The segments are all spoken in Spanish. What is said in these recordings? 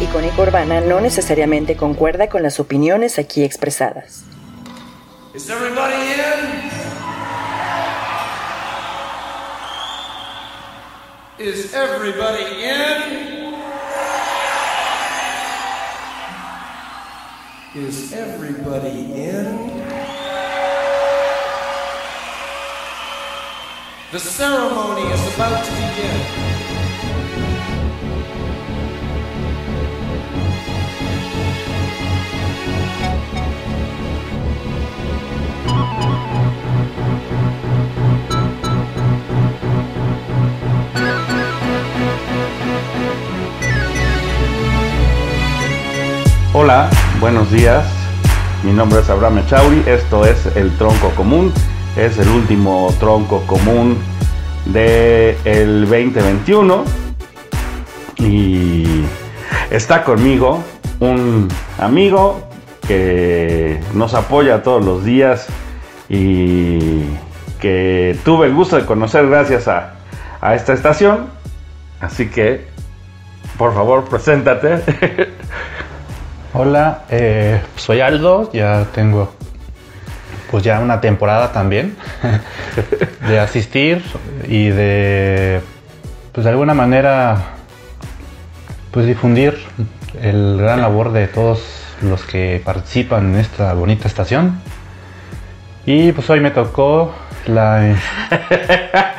icónica urbana no necesariamente concuerda con las opiniones aquí expresadas. Is everybody in? Is everybody in? Is everybody in? The ceremony is about to begin. Hola, buenos días. Mi nombre es Abraham Echauri. Esto es el tronco común. Es el último tronco común del 2021. Y está conmigo un amigo que nos apoya todos los días y que tuve el gusto de conocer gracias a, a esta estación. Así que, por favor, preséntate. Hola, eh, soy Aldo, ya tengo pues ya una temporada también de asistir y de pues de alguna manera pues difundir el gran labor de todos los que participan en esta bonita estación. Y pues hoy me tocó la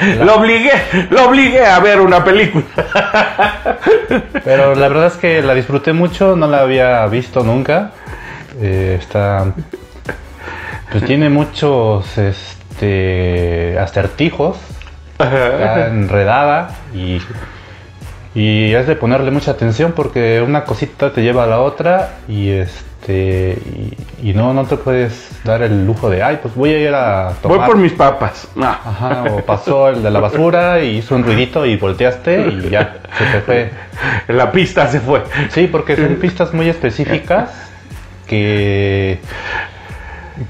Lo obligué, lo obligué a ver una película. Pero la verdad es que la disfruté mucho, no la había visto nunca. Eh, está. Pues tiene muchos este, acertijos. Está enredada y. Y es de ponerle mucha atención porque una cosita te lleva a la otra y este y, y no no te puedes dar el lujo de ay pues voy a ir a tomar Voy por mis papas. Ajá, o pasó el de la basura y hizo un ruidito y volteaste y ya, se te fue. La pista se fue. Sí, porque son pistas muy específicas que,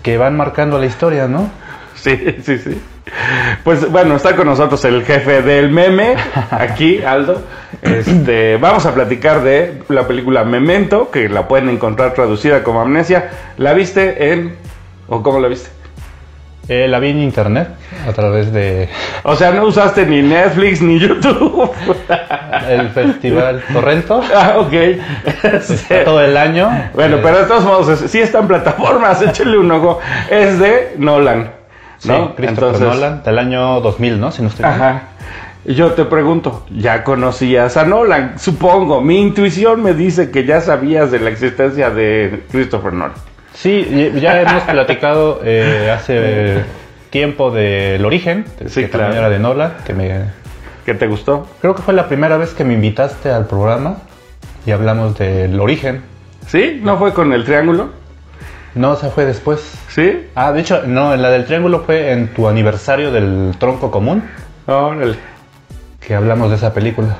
que van marcando la historia, ¿no? Sí, sí, sí. Pues bueno, está con nosotros el jefe del meme, aquí, Aldo. Este, vamos a platicar de la película Memento, que la pueden encontrar traducida como Amnesia. ¿La viste en... o cómo la viste? Eh, la vi en internet a través de O sea, no usaste ni Netflix ni YouTube. el festival Torrento ah, ok. Todo el año. Bueno, Eh, pero de todos modos, es- sí está en plataformas, échenle un ojo. Es de Nolan, sí, ¿no? Christopher Nolan, del año 2000, ¿no? Si no estoy. Ajá. Yo te pregunto, ¿ya conocías a Nolan? Supongo, mi intuición me dice que ya sabías de la existencia de Christopher Nolan. Sí, ya hemos platicado eh, hace tiempo del origen, Sí, que claro. también era de Nolan, que me ¿Qué te gustó? Creo que fue la primera vez que me invitaste al programa y hablamos del origen. ¿Sí? ¿No fue con el triángulo? No, se fue después. ¿Sí? Ah, de hecho, no, la del triángulo fue en tu aniversario del tronco común Órale. que hablamos de esa película.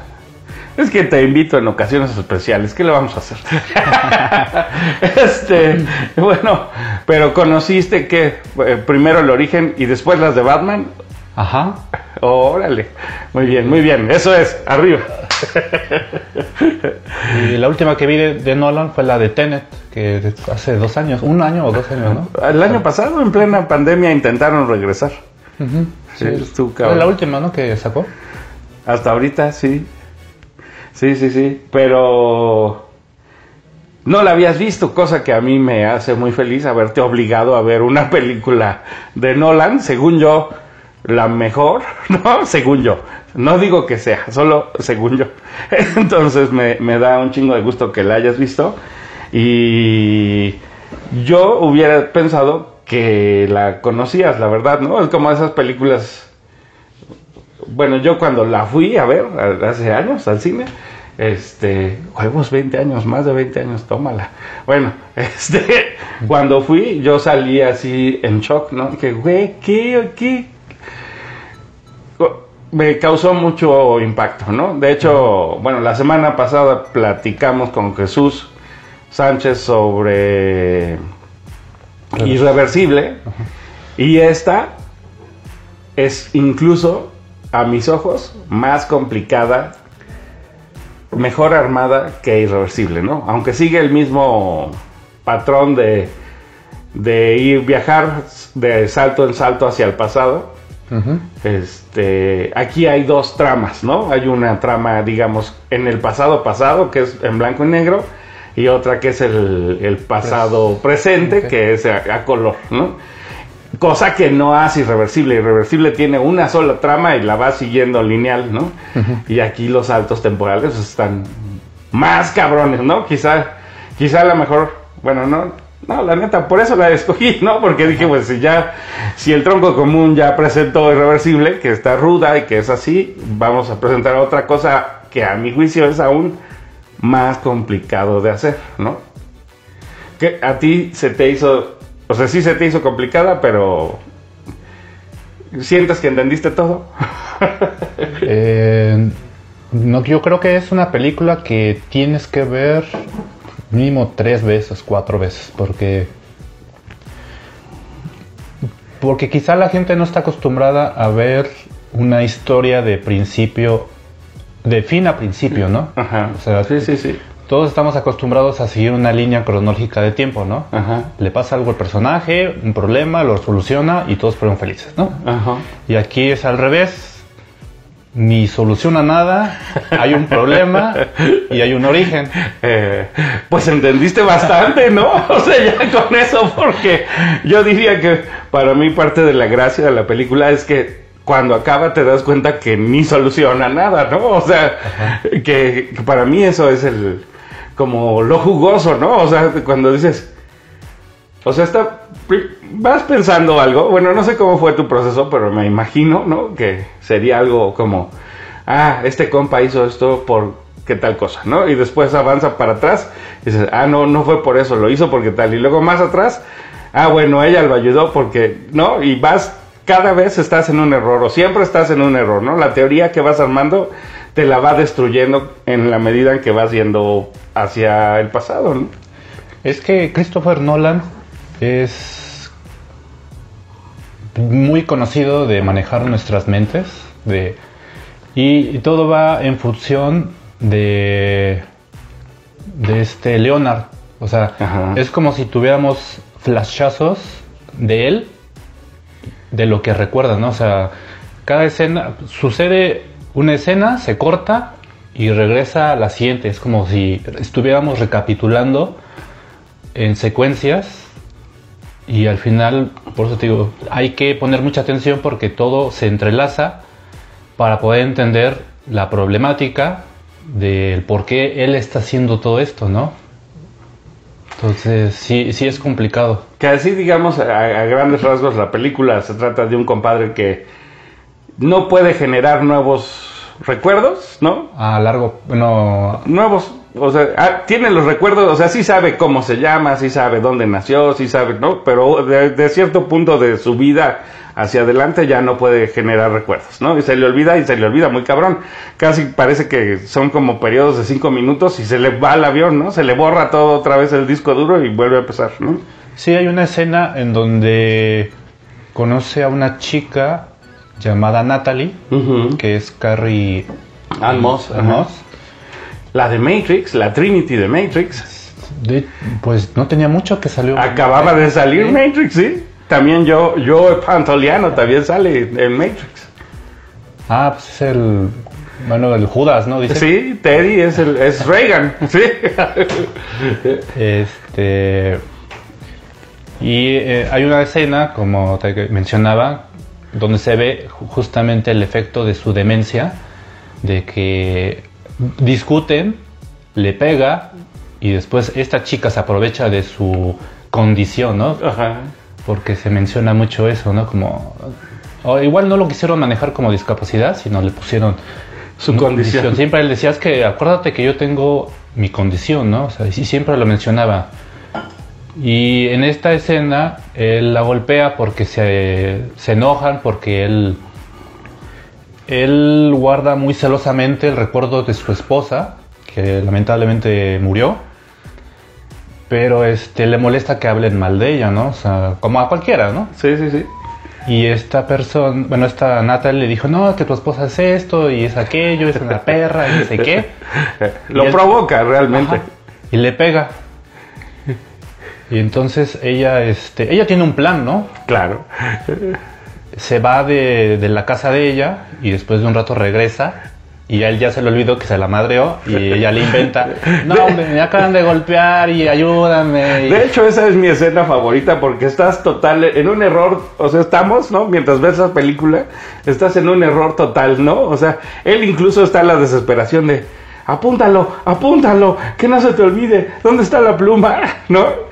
Es que te invito en ocasiones especiales. ¿Qué le vamos a hacer? este, bueno, pero conociste que primero el origen y después las de Batman. Ajá. Órale. Muy bien, muy bien. Eso es, arriba. Y la última que vi de, de Nolan fue la de Tenet, que hace dos años, un año o dos años, ¿no? El año pasado, en plena pandemia, intentaron regresar. Ujú. Sí, estuvo Fue la última, ¿no? Que sacó. Hasta ahorita, sí. Sí, sí, sí. Pero no la habías visto, cosa que a mí me hace muy feliz haberte obligado a ver una película de Nolan, según yo, la mejor, ¿no? Según yo. No digo que sea, solo según yo. Entonces me, me da un chingo de gusto que la hayas visto. Y yo hubiera pensado que la conocías, la verdad, ¿no? Es como esas películas bueno, yo cuando la fui a ver hace años al cine, este, huevos 20 años, más de 20 años, tómala. Bueno, este, cuando fui, yo salí así en shock, ¿no? Que, güey, ¿qué, qué? Me causó mucho impacto, ¿no? De hecho, bueno, la semana pasada platicamos con Jesús Sánchez sobre Irreversible. Y esta es incluso, a mis ojos, más complicada mejor armada que Irreversible, ¿no? Aunque sigue el mismo patrón de, de ir viajar de salto en salto hacia el pasado. Este, aquí hay dos tramas, ¿no? Hay una trama, digamos, en el pasado pasado, que es en blanco y negro, y otra que es el, el pasado presente, que es a, a color, ¿no? Cosa que no hace irreversible. Irreversible tiene una sola trama y la va siguiendo lineal, ¿no? Y aquí los saltos temporales están más cabrones, ¿no? Quizá, quizá a lo mejor, bueno, no, no, la neta, por eso la escogí, ¿no? Porque dije, pues si ya, si el tronco común ya presentó irreversible, que está ruda y que es así, vamos a presentar otra cosa que a mi juicio es aún más complicado de hacer, ¿no? Que a ti se te hizo, o sea, sí se te hizo complicada, pero sientes que entendiste todo. Eh, no, yo creo que es una película que tienes que ver mínimo tres veces, cuatro veces, porque porque quizá la gente no está acostumbrada a ver una historia de principio, de fin a principio, ¿no? Ajá. O sea, sí, sí, sí. Todos estamos acostumbrados a seguir una línea cronológica de tiempo, ¿no? Ajá. Le pasa algo al personaje, un problema, lo soluciona y todos fueron felices, ¿no? Ajá. Y aquí es al revés. Ni soluciona nada, hay un problema y hay un origen. Eh, pues entendiste bastante, ¿no? O sea, ya con eso, porque yo diría que para mí parte de la gracia de la película es que cuando acaba te das cuenta que ni soluciona nada, ¿no? O sea, que, que para mí eso es el como lo jugoso, ¿no? O sea, cuando dices, o sea, está, vas pensando algo, bueno, no sé cómo fue tu proceso, pero me imagino, ¿no? Que sería algo como, ah, este compa hizo esto por qué tal cosa, ¿no? Y después avanza para atrás y dices, ah, no, no fue por eso, lo hizo porque tal. Y luego más atrás, ah, bueno, ella lo ayudó porque, ¿no? Y vas, cada vez estás en un error, o siempre estás en un error, ¿no? La teoría que vas armando te la va destruyendo en la medida en que vas yendo hacia el pasado, ¿no? Es que Christopher Nolan es muy conocido de manejar nuestras mentes de, y, y todo va en función de, de este Leonard. O sea, Ajá. es como si tuviéramos flashazos de él, de lo que recuerda, ¿no? O sea, cada escena, sucede una escena, se corta y regresa a la siguiente. Es como si estuviéramos recapitulando en secuencias y al final, por eso te digo, hay que poner mucha atención porque todo se entrelaza para poder entender la problemática del por qué él está haciendo todo esto, ¿no? Entonces, sí, sí es complicado. Que así, digamos, a, a grandes rasgos, la película se trata de un compadre que no puede generar nuevos recuerdos, ¿no? A largo, bueno, Nuevos, o sea, ah, tiene los recuerdos, o sea, sí sabe cómo se llama, sí sabe dónde nació, sí sabe, ¿no? Pero de, de cierto punto de su vida hacia adelante ya no puede generar recuerdos, ¿no? Y se le olvida y se le olvida muy cabrón. Casi parece que son como periodos de cinco minutos y se le va el avión, ¿no? Se le borra todo otra vez el disco duro y vuelve a empezar, ¿no? sí hay una escena en donde conoce a una chica llamada Natalie, que es Carrie Ann. Moss. La de Matrix, la Trinity de Matrix. De- pues no tenía mucho que salió. Acababa de salir. Matrix, sí. También yo, yo Pantoliano también sale en Matrix. Ah, pues es el. Bueno, el Judas, ¿no? Dice. Sí, Teddy es, el, es Reagan, sí. Este. Y eh, hay una escena, como te mencionaba, donde se ve ju- justamente el efecto de su demencia, de que discuten, le pega y después esta chica se aprovecha de su condición, ¿no? Ajá. Porque se menciona mucho eso, ¿no? Como. o igual no lo quisieron manejar como discapacidad, sino le pusieron Su condición. Siempre él decía, es que acuérdate que yo tengo mi condición, ¿no? O sea, y siempre lo mencionaba. Y en esta escena él la golpea porque se, se enojan, porque él, él guarda muy celosamente el recuerdo de su esposa, que lamentablemente murió. Pero este, le molesta que hablen mal de ella, ¿no? O sea, como a cualquiera, ¿no? Sí, sí, sí. Y esta persona, bueno, esta Natalie le dijo, no, que tu esposa es esto y es aquello, es una perra y no sé qué. Lo él- provoca realmente. Ajá. Y le pega. Y entonces ella, este, ella tiene un plan, ¿no? Claro. Se va de, de la casa de ella y después de un rato regresa y a él ya se le olvidó que se la madreó y ella le inventa, no, hombre, me acaban de golpear y ayúdame. y- De hecho, esa es mi escena favorita porque estás total en un error, o sea, estamos, ¿no? Mientras ves la película, estás en un error total, ¿no? O sea, él incluso está en la desesperación de, apúntalo, apúntalo, que no se te olvide, ¿dónde está la pluma? ¿No?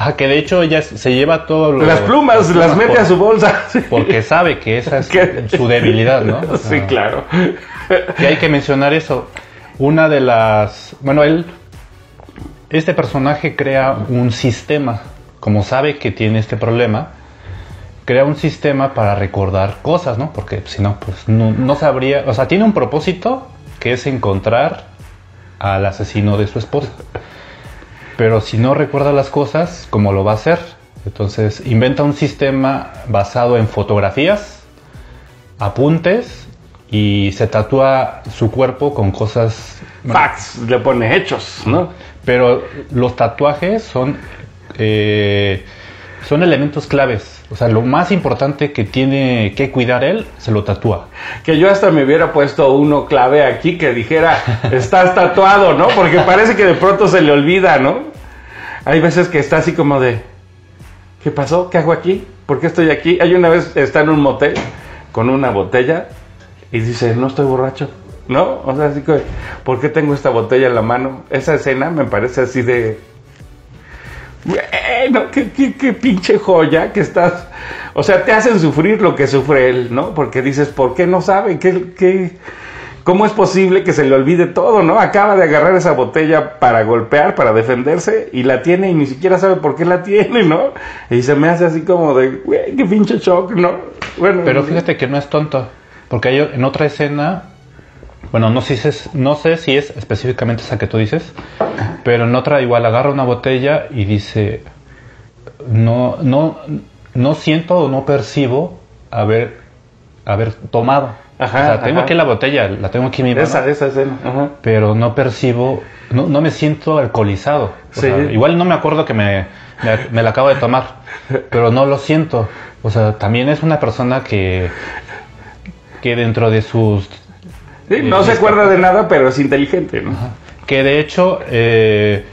Ah, que de hecho ella se lleva todo lo- Las plumas las mete por- a su bolsa. Porque sabe que esa es ¿Qué? su debilidad, ¿no? O Sí, sea, claro. Y hay que mencionar eso. Una de las. Bueno, él. Este personaje crea un sistema. Como sabe que tiene este problema, crea un sistema para recordar cosas, ¿no? Porque si no, pues no, no sabría. O sea, tiene un propósito que es encontrar al asesino de su esposa. Pero si no recuerda las cosas, ¿cómo lo va a hacer? Entonces inventa un sistema basado en fotografías, apuntes y se tatúa su cuerpo con cosas. Facts, le pone hechos, ¿no? Pero los tatuajes son eh, son elementos claves. O sea, lo más importante que tiene que cuidar él se lo tatúa. Que yo hasta me hubiera puesto uno clave aquí que dijera, estás tatuado, ¿no? Porque parece que de pronto se le olvida, ¿no? Hay veces que está así como de, ¿qué pasó? ¿Qué hago aquí? ¿Por qué estoy aquí? Hay una vez, está en un motel con una botella y dice, no estoy borracho, ¿no? O sea, así que, ¿por qué tengo esta botella en la mano? Esa escena me parece así de, bueno, qué, qué, qué pinche joya que estás. O sea, te hacen sufrir lo que sufre él, ¿no? Porque dices, ¿por qué no sabe? ¿Qué, qué, ¿Cómo es posible que se le olvide todo, no? Acaba de agarrar esa botella para golpear, para defenderse, y la tiene y ni siquiera sabe por qué la tiene, ¿no? Y se me hace así como de, güey, qué pinche shock, ¿no? Bueno, Pero fíjate que no es tonto. Porque hay en otra escena. Bueno, no sé, si es, no sé si es específicamente esa que tú dices. Pero en otra igual agarra una botella y dice. No, no, no siento o no percibo haber, haber tomado. Ajá, o sea, tengo ajá. aquí la botella, la tengo aquí en mi mano. esa, esa escena, ajá. pero no percibo, no, no me siento alcoholizado. Sí. sea, igual no me acuerdo que me, me, me la acabo de tomar, pero no lo siento. O sea, también es una persona que, que dentro de sus... Sí, no se acuerda de nada, pero es inteligente, ¿no? Que de hecho, eh,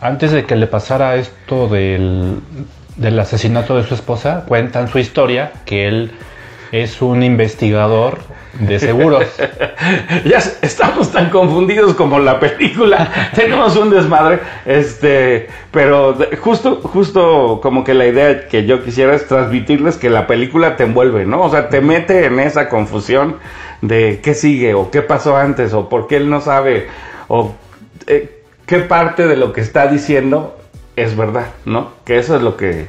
antes de que le pasara esto del, del asesinato de su esposa, cuentan su historia, que él es un investigador de seguros. ya estamos tan confundidos como la película. Tenemos un desmadre. Este, pero justo, justo como que la idea que yo quisiera es transmitirles que la película te envuelve, ¿no? O sea, te mete en esa confusión de qué sigue, o qué pasó antes, o por qué él no sabe, o eh, qué parte de lo que está diciendo es verdad, ¿no? Que eso es lo que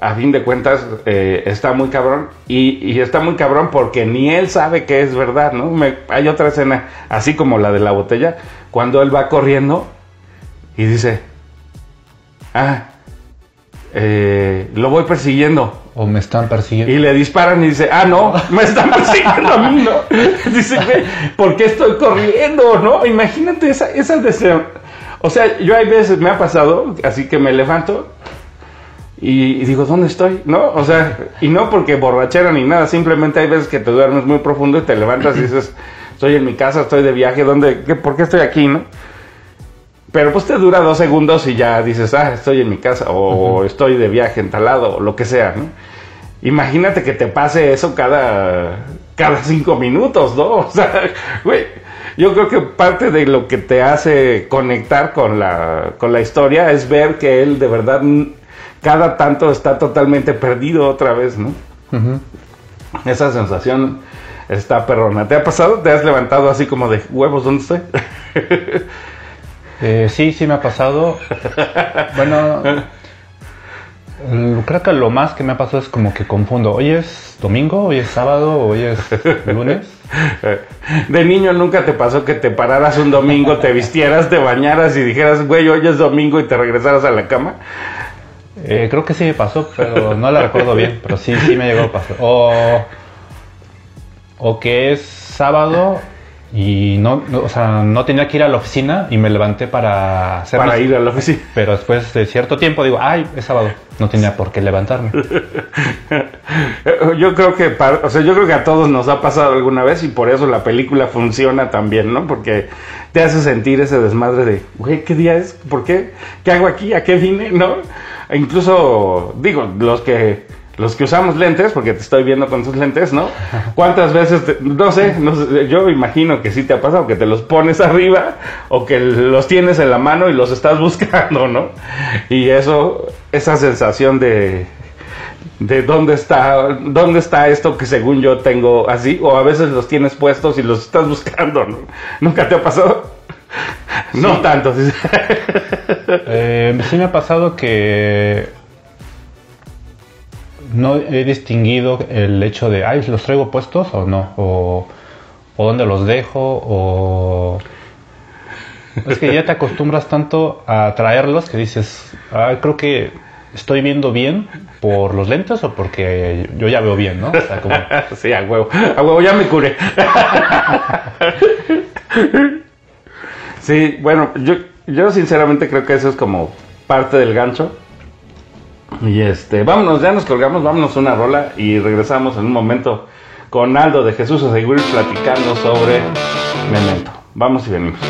a fin de cuentas eh, está muy cabrón y, está muy cabrón porque ni él sabe que es verdad, ¿no? Hay otra escena, así como la de la botella, cuando él va corriendo y dice, ah, eh, lo voy persiguiendo. o me están persiguiendo. Y le disparan y dice, ah, no, me están persiguiendo a mí, ¿no? Dice, güey, ¿por qué estoy corriendo, no? Imagínate esa, esa deseo. O sea, yo hay veces me ha pasado, así que me levanto y, y digo, ¿dónde estoy? ¿No? O sea, y no porque borrachera ni nada, simplemente hay veces que te duermes muy profundo y te levantas y dices, estoy en mi casa, estoy de viaje, ¿dónde, qué, ¿por qué estoy aquí, no? Pero pues te dura dos segundos y ya dices, ah, estoy en mi casa, o estoy de viaje en tal lado, o lo que sea, ¿no? Imagínate que te pase eso cada, cada cinco minutos, ¿no? O sea, güey, yo creo que parte de lo que te hace conectar con la, con la historia es ver que él de verdad cada tanto está totalmente perdido otra vez, ¿no? Esa sensación está perrona. ¿Te ha pasado? ¿Te has levantado así como de huevos? ¿Dónde estoy? Eh, sí, sí me ha pasado. Bueno, mm, creo que lo más que me ha pasado es como que confundo. Hoy es domingo, hoy es sábado, hoy es lunes. De niño nunca te pasó que te pararas un domingo, te vistieras, te bañaras y dijeras, güey, hoy es domingo y te regresaras a la cama. Eh, creo que sí me pasó, pero no la recuerdo bien. Pero sí, sí me llegó a pasar. O, o que es sábado y no, no- o sea, no tenía que ir a la oficina y me levanté para hacer Para mis- ir a la oficina. Pero después de cierto tiempo digo, ay, es sábado. No tenía por qué levantarme. Yo creo que, pa- o sea, yo creo que a todos nos ha pasado alguna vez y por eso la película funciona también, ¿no? Porque te hace sentir ese desmadre de, güey, ¿qué día es? ¿Por qué? ¿Qué hago aquí? ¿A qué vine? ¿No? E incluso, digo, los que los que usamos lentes, porque te estoy viendo con tus lentes, ¿no? ¿Cuántas veces, te- no sé, no sé, yo imagino que sí te ha pasado, que te los pones arriba o que los tienes en la mano y los estás buscando, ¿no? Y eso, esa sensación de, de dónde está, dónde está esto que según yo tengo así, o a veces los tienes puestos y los estás buscando, ¿no? ¿Nunca te ha pasado? No tanto. Eh, sí me ha pasado que no he distinguido el hecho de, ay, ¿los traigo puestos o no? O, dónde los dejo, o... Es que ya te acostumbras tanto a traerlos que dices, ay, creo que estoy viendo bien por los lentes o porque yo ya veo bien, ¿no? Como... Sí, a huevo. A huevo, ya me curé. Sí, bueno, yo, yo sinceramente creo que eso es como parte del gancho. Y este, vámonos, ya nos colgamos, vámonos una rola y regresamos en un momento con Aldo de Jesús a seguir platicando sobre Memento. Vamos y venimos.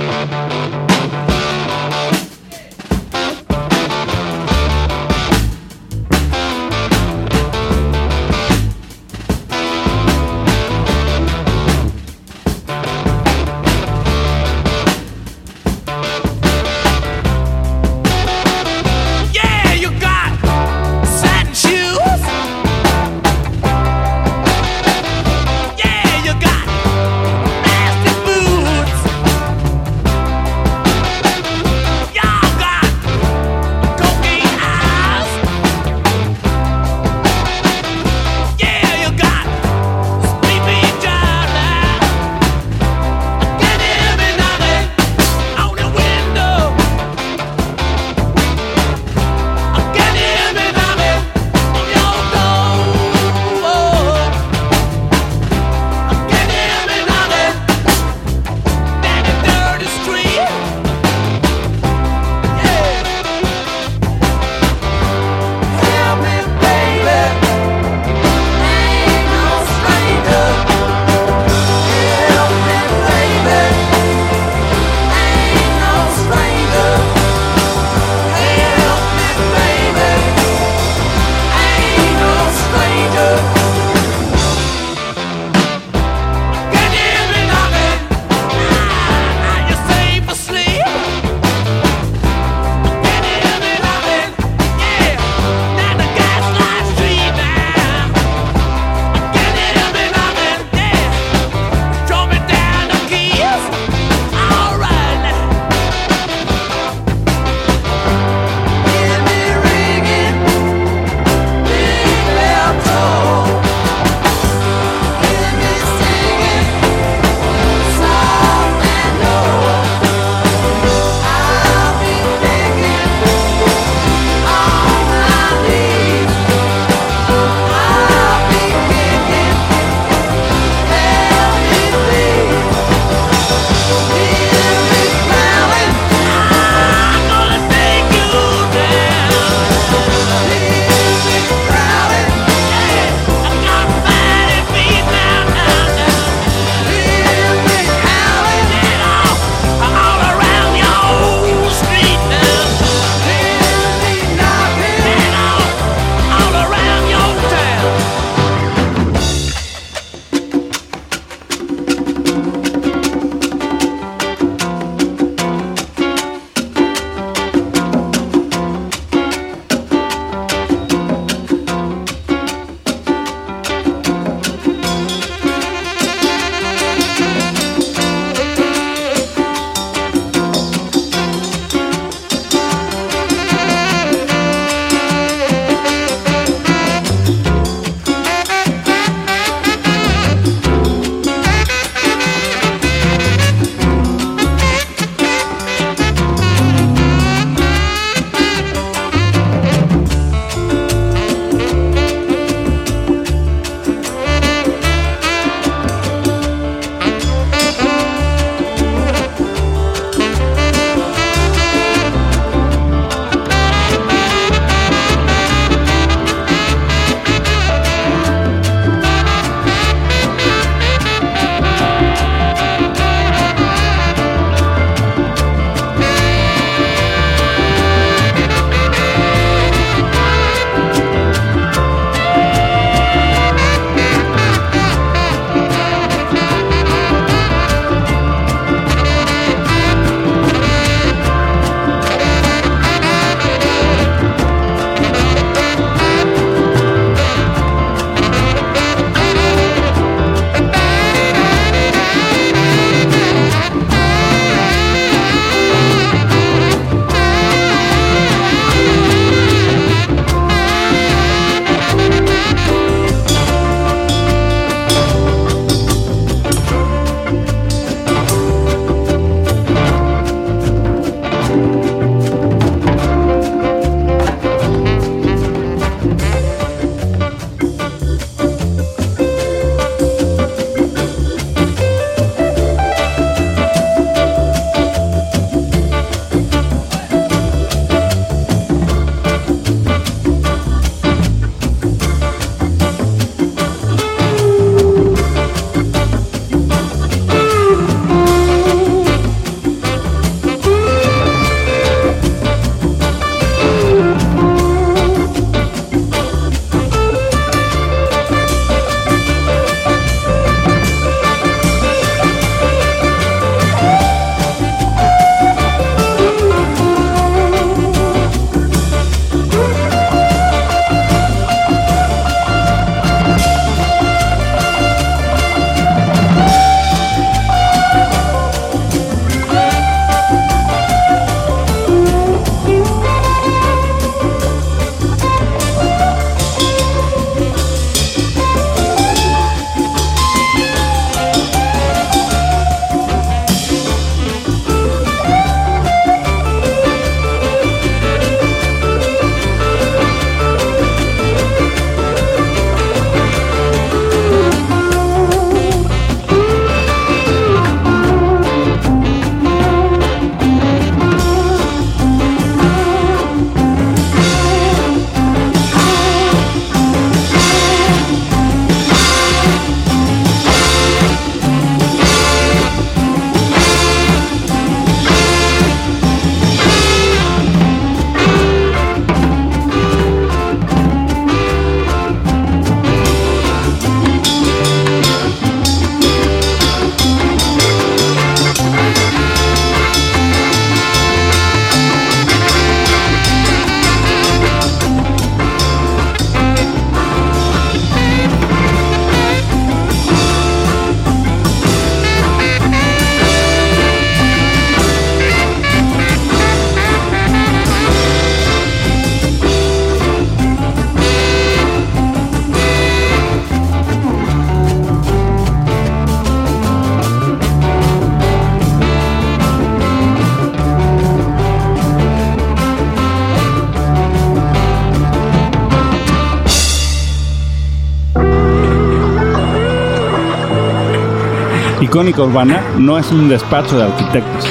Icónica Urbana no es un despacho de arquitectos.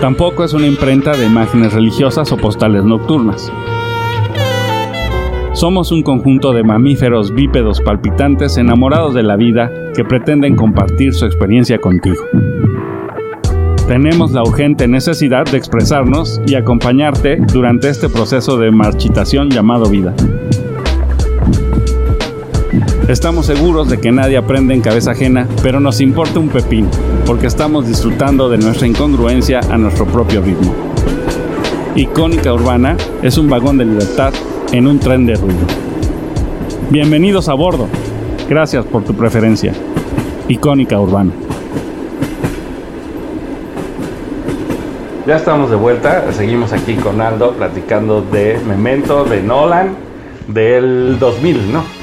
Tampoco es una imprenta de imágenes religiosas o postales nocturnas. Somos un conjunto de mamíferos bípedos palpitantes enamorados de la vida que pretenden compartir su experiencia contigo. Tenemos la urgente necesidad de expresarnos y acompañarte durante este proceso de marchitación llamado vida. Estamos seguros de que nadie aprende en cabeza ajena, pero nos importa un pepín, porque estamos disfrutando de nuestra incongruencia a nuestro propio ritmo. Icónica Urbana es un vagón de libertad en un tren de ruido. Bienvenidos a bordo. Gracias por tu preferencia. Icónica Urbana. Ya estamos de vuelta, seguimos aquí con Aldo platicando de Memento, de Nolan, del 2000, ¿no?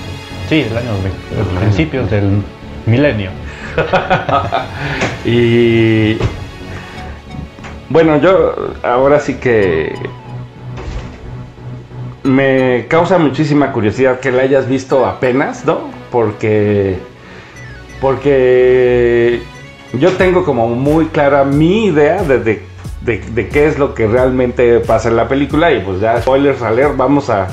Sí, el año 2000, los principios del milenio. y bueno, yo ahora sí que me causa muchísima curiosidad que la hayas visto apenas, ¿no? Porque porque yo tengo como muy clara mi idea de, de, de, de qué es lo que realmente pasa en la película y pues ya spoilers alert, vamos a,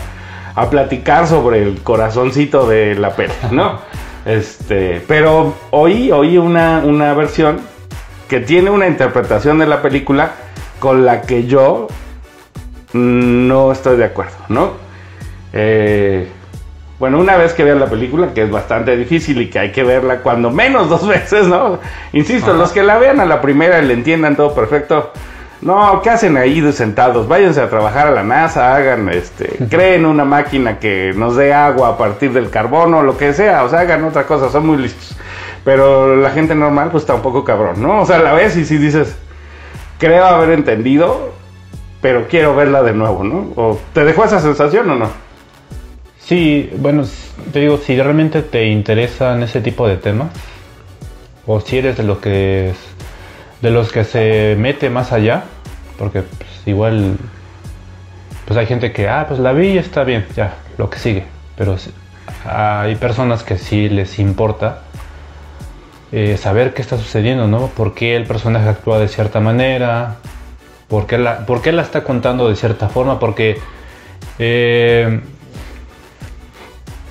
a platicar sobre el corazoncito de la peli, ¿no? Este, pero oí, oí una, una versión que tiene una interpretación de la película con la que yo no estoy de acuerdo, ¿no? Eh, bueno, una vez que vean la película, que es bastante difícil y que hay que verla cuando menos dos veces, ¿no? Insisto, Ajá. los que la vean a la primera y le entiendan todo perfecto, no, ¿qué hacen ahí de sentados? Váyanse a trabajar a la NASA, hagan, este, creen una máquina que nos dé agua a partir del carbono, lo que sea, o sea, hagan otra cosa, son muy listos. Pero la gente normal, pues está un poco cabrón, ¿no? O sea, la ves y si dices, creo haber entendido, pero quiero verla de nuevo, ¿no? ¿O te dejó esa sensación o no? Sí, bueno, te digo, si realmente te interesan ese tipo de temas, o si eres de lo que es- de los que se mete más allá, porque pues, igual pues hay gente que, ah, pues la vi y está bien, ya, lo que sigue. Pero hay personas que sí les importa eh, saber qué está sucediendo, ¿no? ¿Por qué el personaje actúa de cierta manera? ¿Por qué la, por qué la está contando de cierta forma? Porque, eh,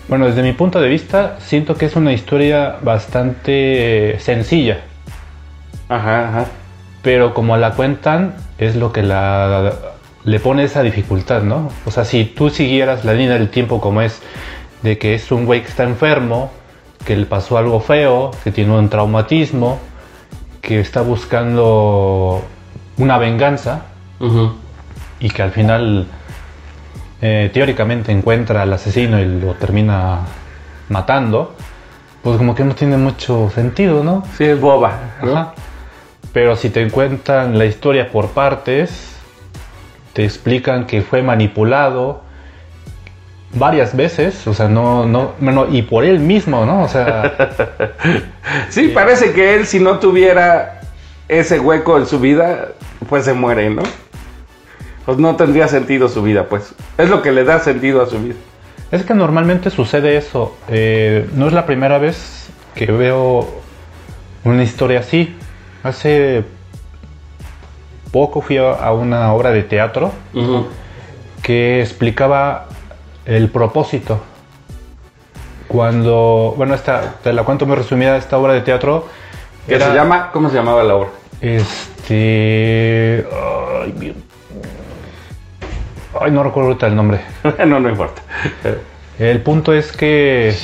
bueno, desde mi punto de vista, siento que es una historia bastante sencilla Ajá, ajá. Pero como la cuentan es lo que la le pone esa dificultad, ¿no? O sea, si tú siguieras la línea del tiempo como es de que es un güey que está enfermo, que le pasó algo feo, que tiene un traumatismo, que está buscando una venganza y que al final eh, teóricamente encuentra al asesino y lo termina matando, pues como que no tiene mucho sentido, ¿no? Sí, es boba, ¿no? Ajá. Pero si te cuentan la historia por partes, te explican que fue manipulado varias veces, o sea, no, no, bueno, y por él mismo, ¿no? O sea, Sí, parece que él si no tuviera ese hueco en su vida, pues se muere, ¿no? Pues no tendría sentido su vida, pues. Es lo que le da sentido a su vida. es que normalmente sucede eso. Eh, no es la primera vez que veo una historia así. Hace poco fui a una obra de teatro que explicaba el propósito. Cuando, bueno, esta, te la cuento muy resumida, esta obra de teatro. Era- se llama, ¿cómo se llamaba la obra? Este. Ay, ay, no recuerdo ahorita el nombre. no, no importa. El punto es que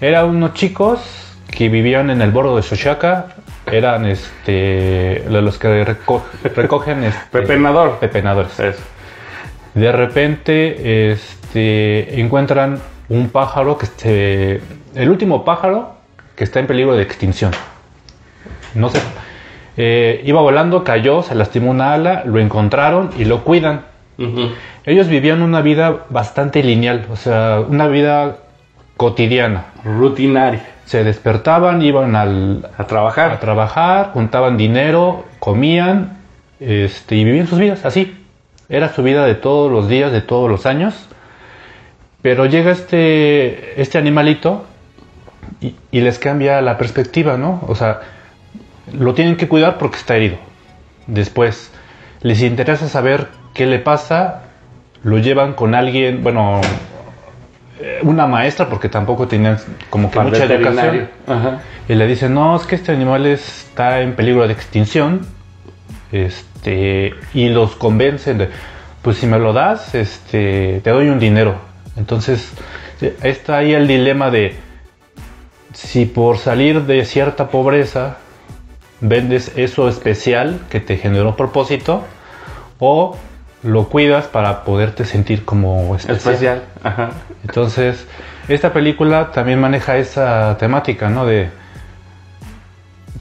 eran unos chicos que vivían en el bordo de Xochaca. Eran este, los que reco- recogen este, Pepenador. pepenadores. Eso. De repente este, encuentran un pájaro que se, el último pájaro que está en peligro de extinción. No sé. eh, iba volando, cayó, se lastimó una ala, lo encontraron y lo cuidan. Ellos vivían una vida bastante lineal, o sea, una vida cotidiana. Rutinaria. Se despertaban, iban al, A trabajar. a trabajar, juntaban dinero, comían este, y vivían sus vidas así. Era su vida de todos los días, de todos los años. Pero llega este, este animalito y, y les cambia la perspectiva, ¿no? O sea, lo tienen que cuidar porque está herido. Después, les interesa saber qué le pasa, lo llevan con alguien, bueno, una maestra, porque tampoco tenían como que mucha educación. Ajá. Y le dicen, no, es que este animal está en peligro de extinción. Este, y los convencen de, pues si me lo das, este, te doy un dinero. Entonces, eh, está ahí el dilema de si por salir de cierta pobreza vendes eso especial que te generó propósito o lo cuidas para poderte sentir como especial. Especial. Ajá. Entonces, esta película también maneja esa temática, ¿no? De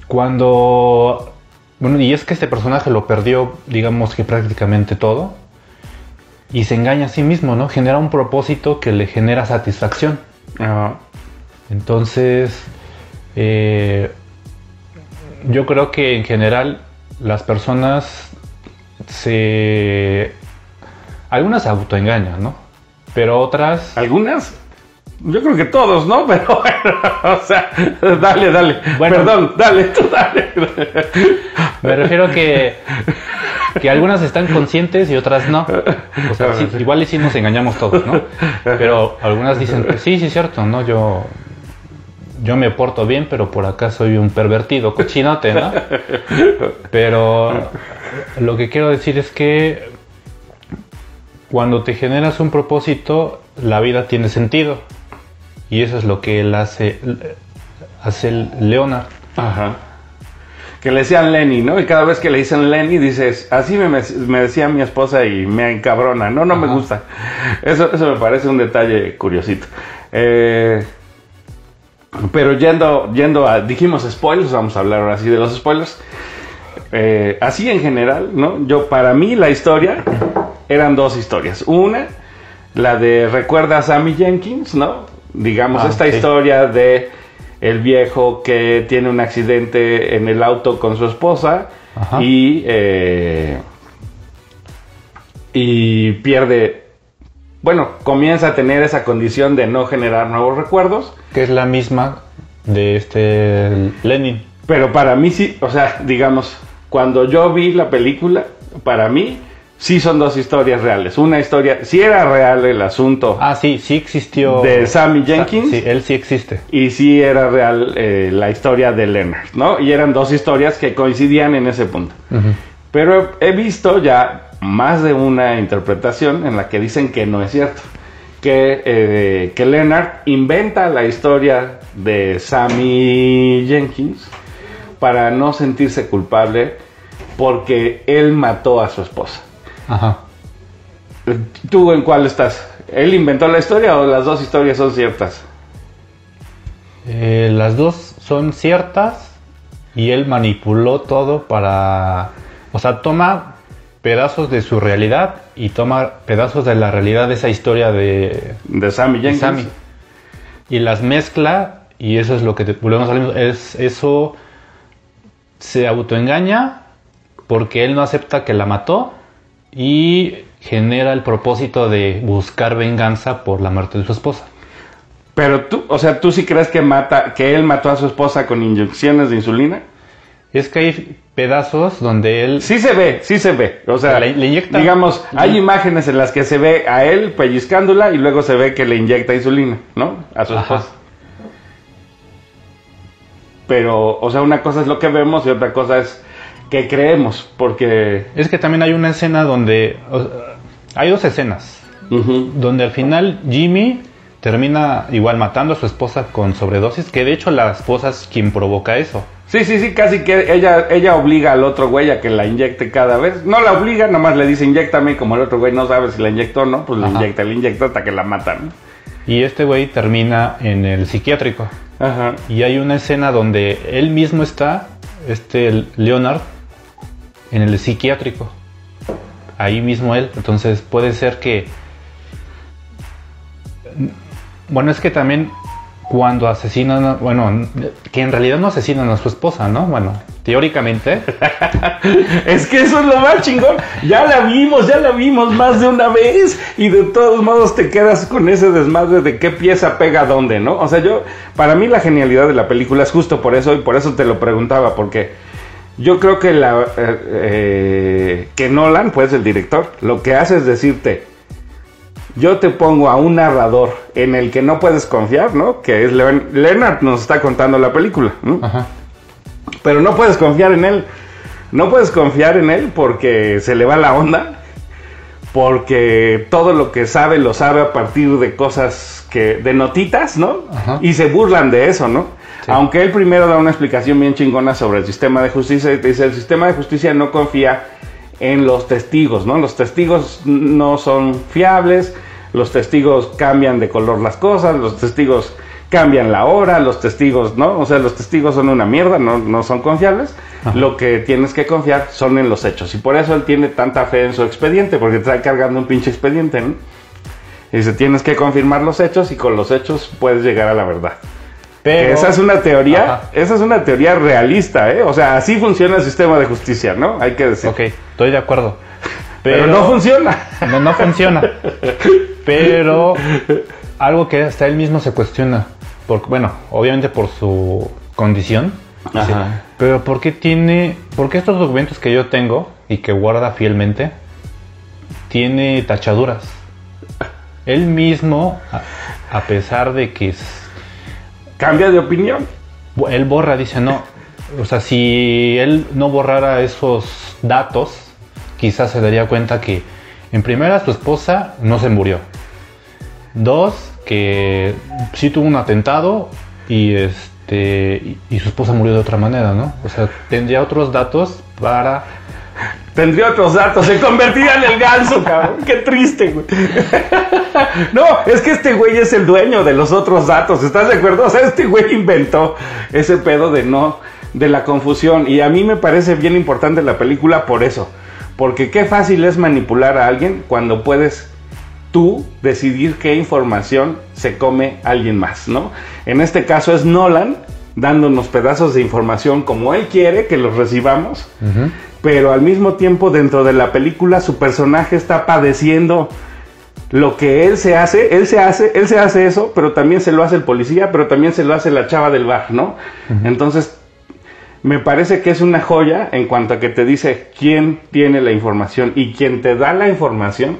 cuando... Bueno, y es que este personaje lo perdió, digamos que prácticamente todo, y se engaña a sí mismo, ¿no? Genera un propósito que le genera satisfacción. Ajá. Entonces, eh, yo creo que en general las personas se... Algunas autoengañan, ¿no? Pero otras... ¿Algunas? Yo creo que todos, ¿no? Pero bueno, o sea, dale, dale. Bueno. Perdón, dale, tú dale. Me refiero que, que algunas están conscientes y otras no. O sea, sí, igual y sí nos engañamos todos, ¿no? Pero algunas dicen, sí, sí es cierto, ¿no? Yo, yo me porto bien, pero por acá soy un pervertido, cochinote, ¿no? Pero lo que quiero decir es que cuando te generas un propósito, la vida tiene sentido. Y eso es lo que él hace, hace Leonard. Ajá. Que le decían Lenny, ¿no? Y cada vez que le dicen Lenny dices, así me, me decía mi esposa y me encabrona. No, no me gusta. Eso, eso me parece un detalle curiosito. Eh, pero yendo, yendo a, dijimos spoilers, vamos a hablar ahora sí de los spoilers. Eh, así en general, ¿no? Yo, para mí la historia eran dos historias. Una, la de recuerda a Sammy Jenkins, ¿no? Digamos, Ah, esta sí. historia de el viejo que tiene un accidente en el auto con su esposa Ajá. y eh, y pierde bueno comienza a tener esa condición de no generar nuevos recuerdos que es la misma de este Lenin. pero para mí sí o sea digamos cuando yo vi la película para mí sí son dos historias reales una historia sí era real el asunto Ah, sí, sí existió. ¿De Sammy Sa- Jenkins? Sí, él sí existe. y sí era real eh, la historia de Leonard no y eran dos historias que coincidían en ese punto Pero he he visto ya más de una interpretación en la que dicen que no es cierto. Que, eh, que Leonard inventa la historia de Sammy Jenkins para no sentirse culpable porque él mató a su esposa. Ajá. ¿Tú en cuál estás? ¿Él inventó la historia o las dos historias son ciertas? Eh, las dos son ciertas y él manipuló todo para... O sea, toma pedazos de su realidad y toma pedazos de la realidad de esa historia de, De Sammy de Jenkins. Sammy. Y las mezcla y eso es lo que te, volvemos al mismo, es eso se autoengaña porque él no acepta que la mató y genera el propósito de buscar venganza por la muerte de su esposa. Pero tú, o sea, ¿tú sí crees que mata, que él mató a su esposa con inyecciones de insulina? Es que hay pedazos donde él Sí se ve, sí se ve. O sea, Le- le inyecta- digamos, hay imágenes en las que se ve a él pellizcándola y luego se ve que le inyecta insulina, ¿no? A su Ajá. esposa. Pero, o sea, una cosa es lo que vemos y otra cosa es que creemos, porque... Es que también hay una escena donde. o- hay dos escenas. Donde al final Jimmy termina igual matando a su esposa con sobredosis. Que de hecho la esposa es quien provoca eso. Sí, sí, sí, casi que ella, ella obliga al otro güey a que la inyecte cada vez. No la obliga, nomás le dice inyectame y como el otro güey no sabe si la inyectó o no, pues Ajá. inyecta, le inyecta hasta que la matan. Y este güey termina en el psiquiátrico. Ajá. Y hay una escena donde él mismo está, este Leonard, en el psiquiátrico. Ahí mismo él. Entonces puede ser que. Bueno, es que también cuando asesinan, bueno, que en realidad no asesinan a su esposa, ¿no? Bueno, teóricamente, Es que eso es lo más chingón. Ya la vimos, ya la vimos más de una vez. Y de todos modos te quedas con ese desmadre de qué pieza pega dónde, ¿no? O sea, yo, para mí la genialidad de la película es justo por eso y por eso te lo preguntaba, porque yo creo que la eh, eh, que Nolan, pues el director, lo que hace es decirte, yo te pongo a un narrador en el que no puedes confiar, ¿no? Que es Leon- Leonard nos está contando la película, ¿no? ajá, Pero no puedes confiar en él. No puedes confiar en él porque se le va la onda. Porque todo lo que sabe lo sabe a partir de cosas que. de notitas, ¿no? Ajá. Y se burlan de eso, ¿no? Sí. Aunque él primero da una explicación bien chingona sobre el sistema de justicia. Y te dice: el sistema de justicia no confía en los testigos, ¿no? Los testigos no son fiables. Los testigos cambian de color las cosas. Los testigos cambian la hora. Los testigos, ¿no? O sea, los testigos son una mierda, no, no son confiables. Lo que tienes que confiar son en los hechos. Y por eso él tiene tanta fe en su expediente, porque está cargando un pinche expediente, ¿no? Y dice, tienes que confirmar los hechos y con los hechos puedes llegar a la verdad. Pero... Esa es una teoría, Ajá. esa es una teoría realista, ¿eh? O sea, así funciona el sistema de justicia, ¿no? Hay que decir. Ok, estoy de acuerdo. Pero, no funciona. No, no funciona. Pero algo que hasta él mismo se cuestiona. Por, bueno, obviamente por su condición. Ajá. pero ¿por qué tiene. ¿Por qué estos documentos que yo tengo y que guarda fielmente tiene tachaduras? Él mismo, a, a pesar de que Cambia de opinión. él borra, dice no. O sea, si él no borrara esos datos, quizás se daría cuenta que, en primera, su esposa no se murió. Dos, que sí tuvo un atentado y este y, y su esposa murió de otra manera, ¿no? O sea, tendría otros datos para Tendría otros datos, se convertiría en el ganso, cabrón. Qué triste, güey. No, es que este güey es el dueño de los otros datos, ¿estás de acuerdo? O sea, este güey inventó ese pedo de no, de la confusión. Y a mí me parece bien importante la película por eso. Porque qué fácil es manipular a alguien cuando puedes tú decidir qué información se come alguien más, ¿no? En este caso es Nolan dándonos pedazos de información como él quiere que los recibamos pero al mismo tiempo dentro de la película su personaje está padeciendo lo que él se hace, él se hace, él se hace eso, pero también se lo hace el policía, pero también se lo hace la chava del bar, ¿no? Entonces, me parece que es una joya en cuanto a que te dice quién tiene la información y quien te da la información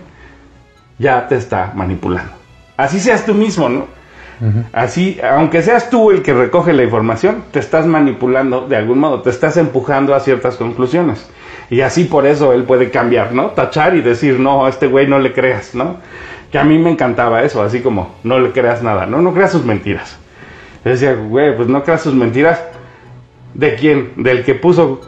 ya te está manipulando. Así seas tú mismo, ¿no? Así, aunque seas tú el que recoge la información, te estás manipulando de algún modo, te estás empujando a ciertas conclusiones. Y así por eso él puede cambiar, ¿no? Tachar y decir, no, a este güey no le creas, ¿no? Que a mí me encantaba eso, así como, no le creas nada, ¿no? No creas sus mentiras. Yo decía, güey, pues no creas sus mentiras. ¿De quién? ¿Del que puso,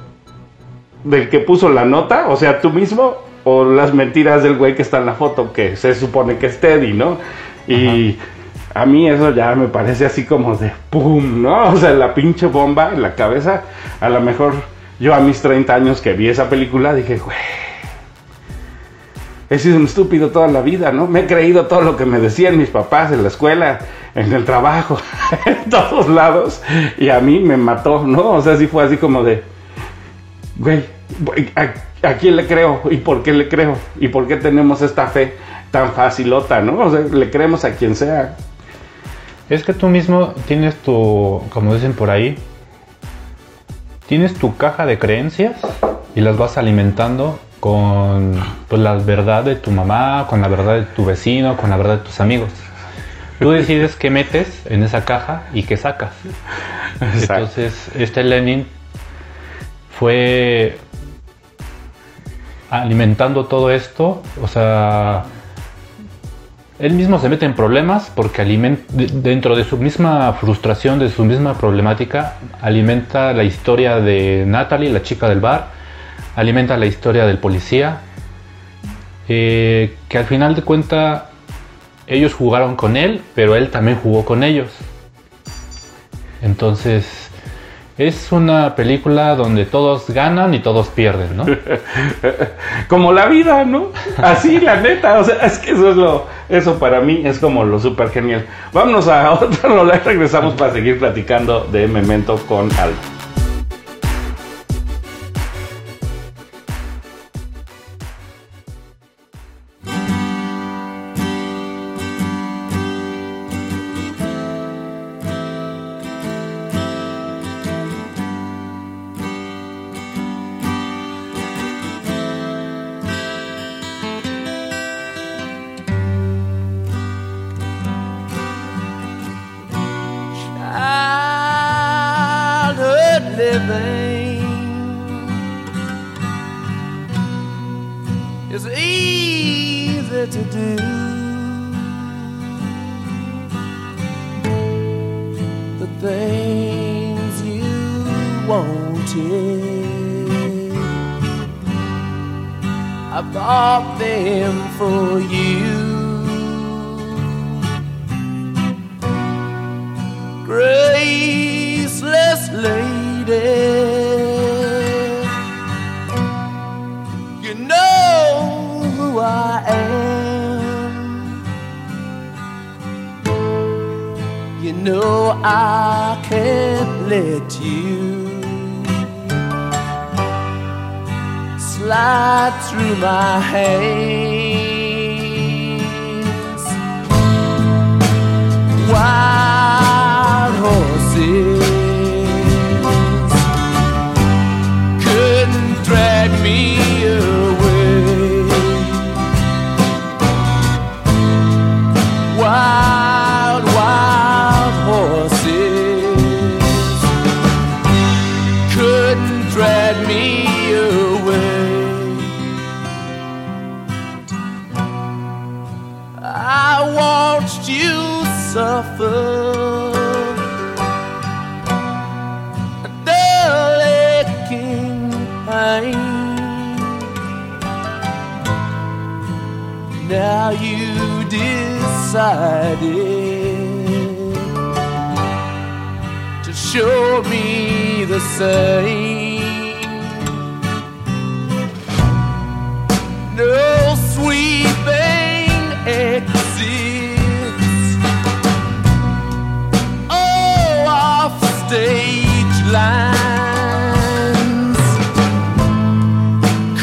del que puso la nota? O sea, tú mismo, o las mentiras del güey que está en la foto, que se supone que es Teddy, ¿no? Y a mí eso ya me parece así como de ¡pum! ¿no? O sea, la pinche bomba en la cabeza. A lo mejor yo a mis 30 años que vi esa película dije, güey, he sido un estúpido toda la vida, ¿no? Me he creído todo lo que me decían mis papás en la escuela, en el trabajo, en todos lados. Y a mí me mató, ¿no? O sea, sí fue así como de, güey, ¿a, quién le creo? ¿Y por qué le creo? ¿Y por qué tenemos esta fe tan facilota, ¿no? O sea, le creemos a quien sea. Es que tú mismo tienes tu, como dicen por ahí, tienes tu caja de creencias y las vas alimentando con pues, la verdad de tu mamá, con la verdad de tu vecino, con la verdad de tus amigos. Tú decides qué metes en esa caja y qué sacas. Exacto. Entonces, este Lenin fue alimentando todo esto, o sea, él mismo se mete en problemas porque dentro de su misma frustración, de su misma problemática, alimenta la historia de Natalie, la chica del bar, alimenta la historia del policía, eh, que al final de cuentas ellos jugaron con él, pero él también jugó con ellos. Entonces, es una película donde todos ganan y todos pierden, ¿no? Como la vida, ¿no? Así, la neta. O sea, es que eso es lo. Eso para mí es como lo súper genial. Vámonos a otra rola y regresamos para seguir platicando de Memento con Aldo.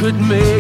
Could make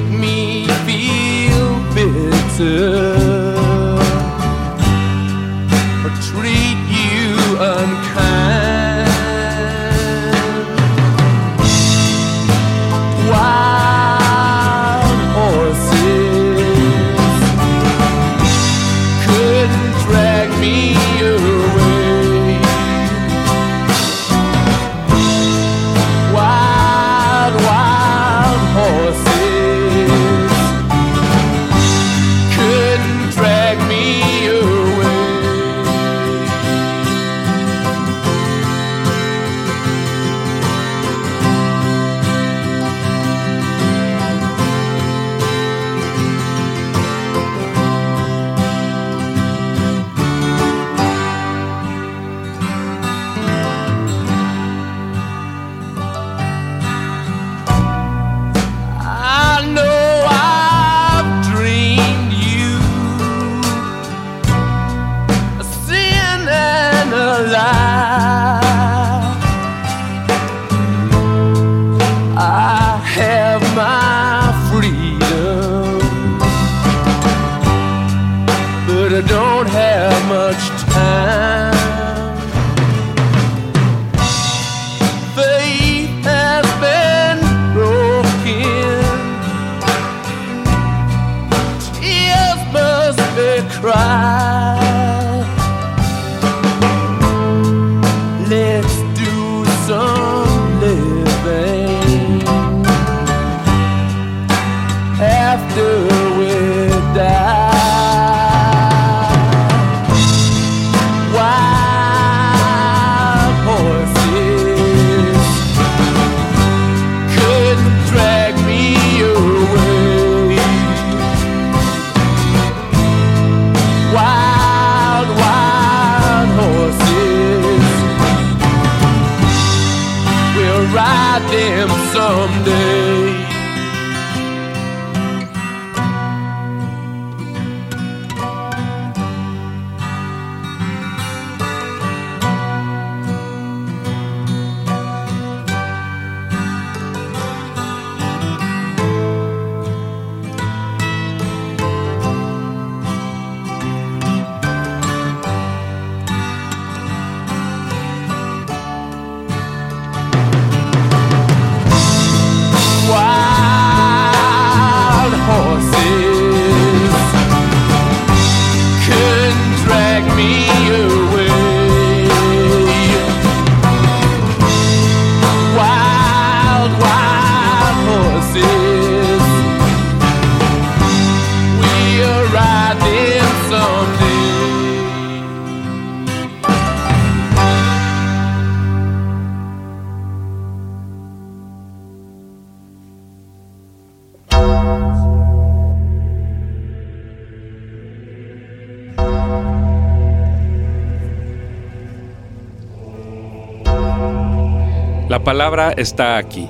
palabra está aquí.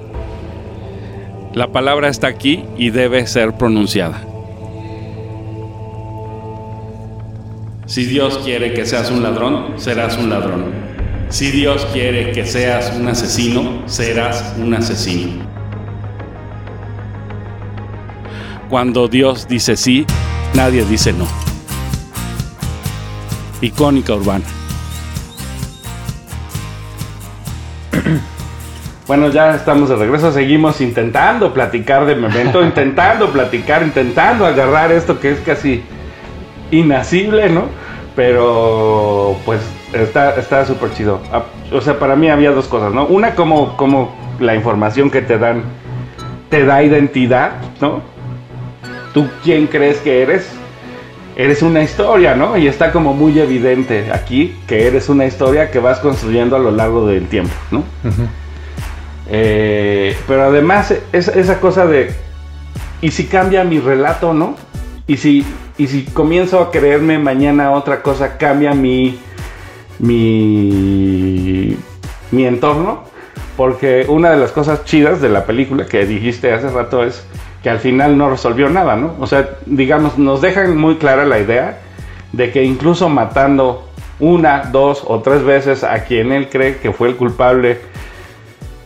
La palabra está aquí y debe ser pronunciada. Si Dios quiere que seas un ladrón, serás un ladrón. Si Dios quiere que seas un asesino, serás un asesino. Cuando Dios dice sí, nadie dice no. Icónica urbana. Bueno, ya estamos de regreso, seguimos intentando platicar de Memento, intentando platicar, intentando agarrar esto que es casi inasible, ¿no? Pero pues está está súper chido. Ah, O sea, para mí había dos cosas, ¿no? Una como como la información que te dan te da identidad, ¿no? ¿Tú quién crees que eres? Eres una historia, ¿no? Y está como muy evidente aquí que eres una historia que vas construyendo a lo largo del tiempo, ¿no? Eh, pero además es, esa cosa de, ¿y si cambia mi relato, no? ¿Y si, y si comienzo a creerme mañana otra cosa, cambia mi, mi, mi entorno? Porque una de las cosas chidas de la película que dijiste hace rato es que al final no resolvió nada, ¿no? O sea, digamos, nos dejan muy clara la idea de que incluso matando una, dos o tres veces a quien él cree que fue el culpable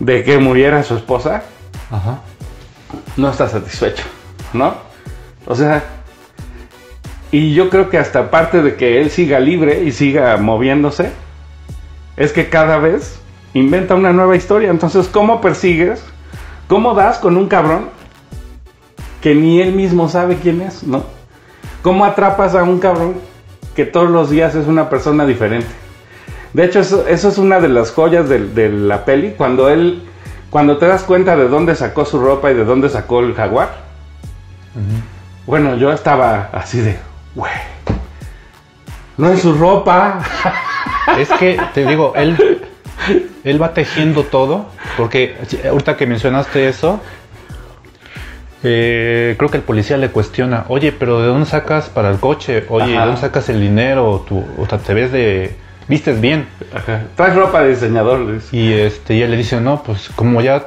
de que muriera su esposa, Ajá. no está satisfecho, ¿no? O sea, y yo creo que hasta parte de que él siga libre y siga moviéndose, es que cada vez inventa una nueva historia. Entonces, ¿cómo persigues? ¿Cómo das con un cabrón que ni él mismo sabe quién es, ¿no? ¿Cómo atrapas a un cabrón que todos los días es una persona diferente? De hecho, eso, eso es una de las joyas de, de la peli, cuando él, cuando te das cuenta de dónde sacó su ropa y de dónde sacó el jaguar. Bueno, yo estaba así de, güey, no es su ropa. Es que, te digo, él, él va tejiendo todo, porque ahorita que mencionaste eso, eh, creo que el policía le cuestiona, oye, pero ¿de dónde sacas para el coche? Oye, Ajá. ¿de dónde sacas el dinero? Tú, o sea, te ves de... Vistes bien. Ajá. Traes ropa de diseñador, Luis. Y este, y él le dice, no, pues como ya,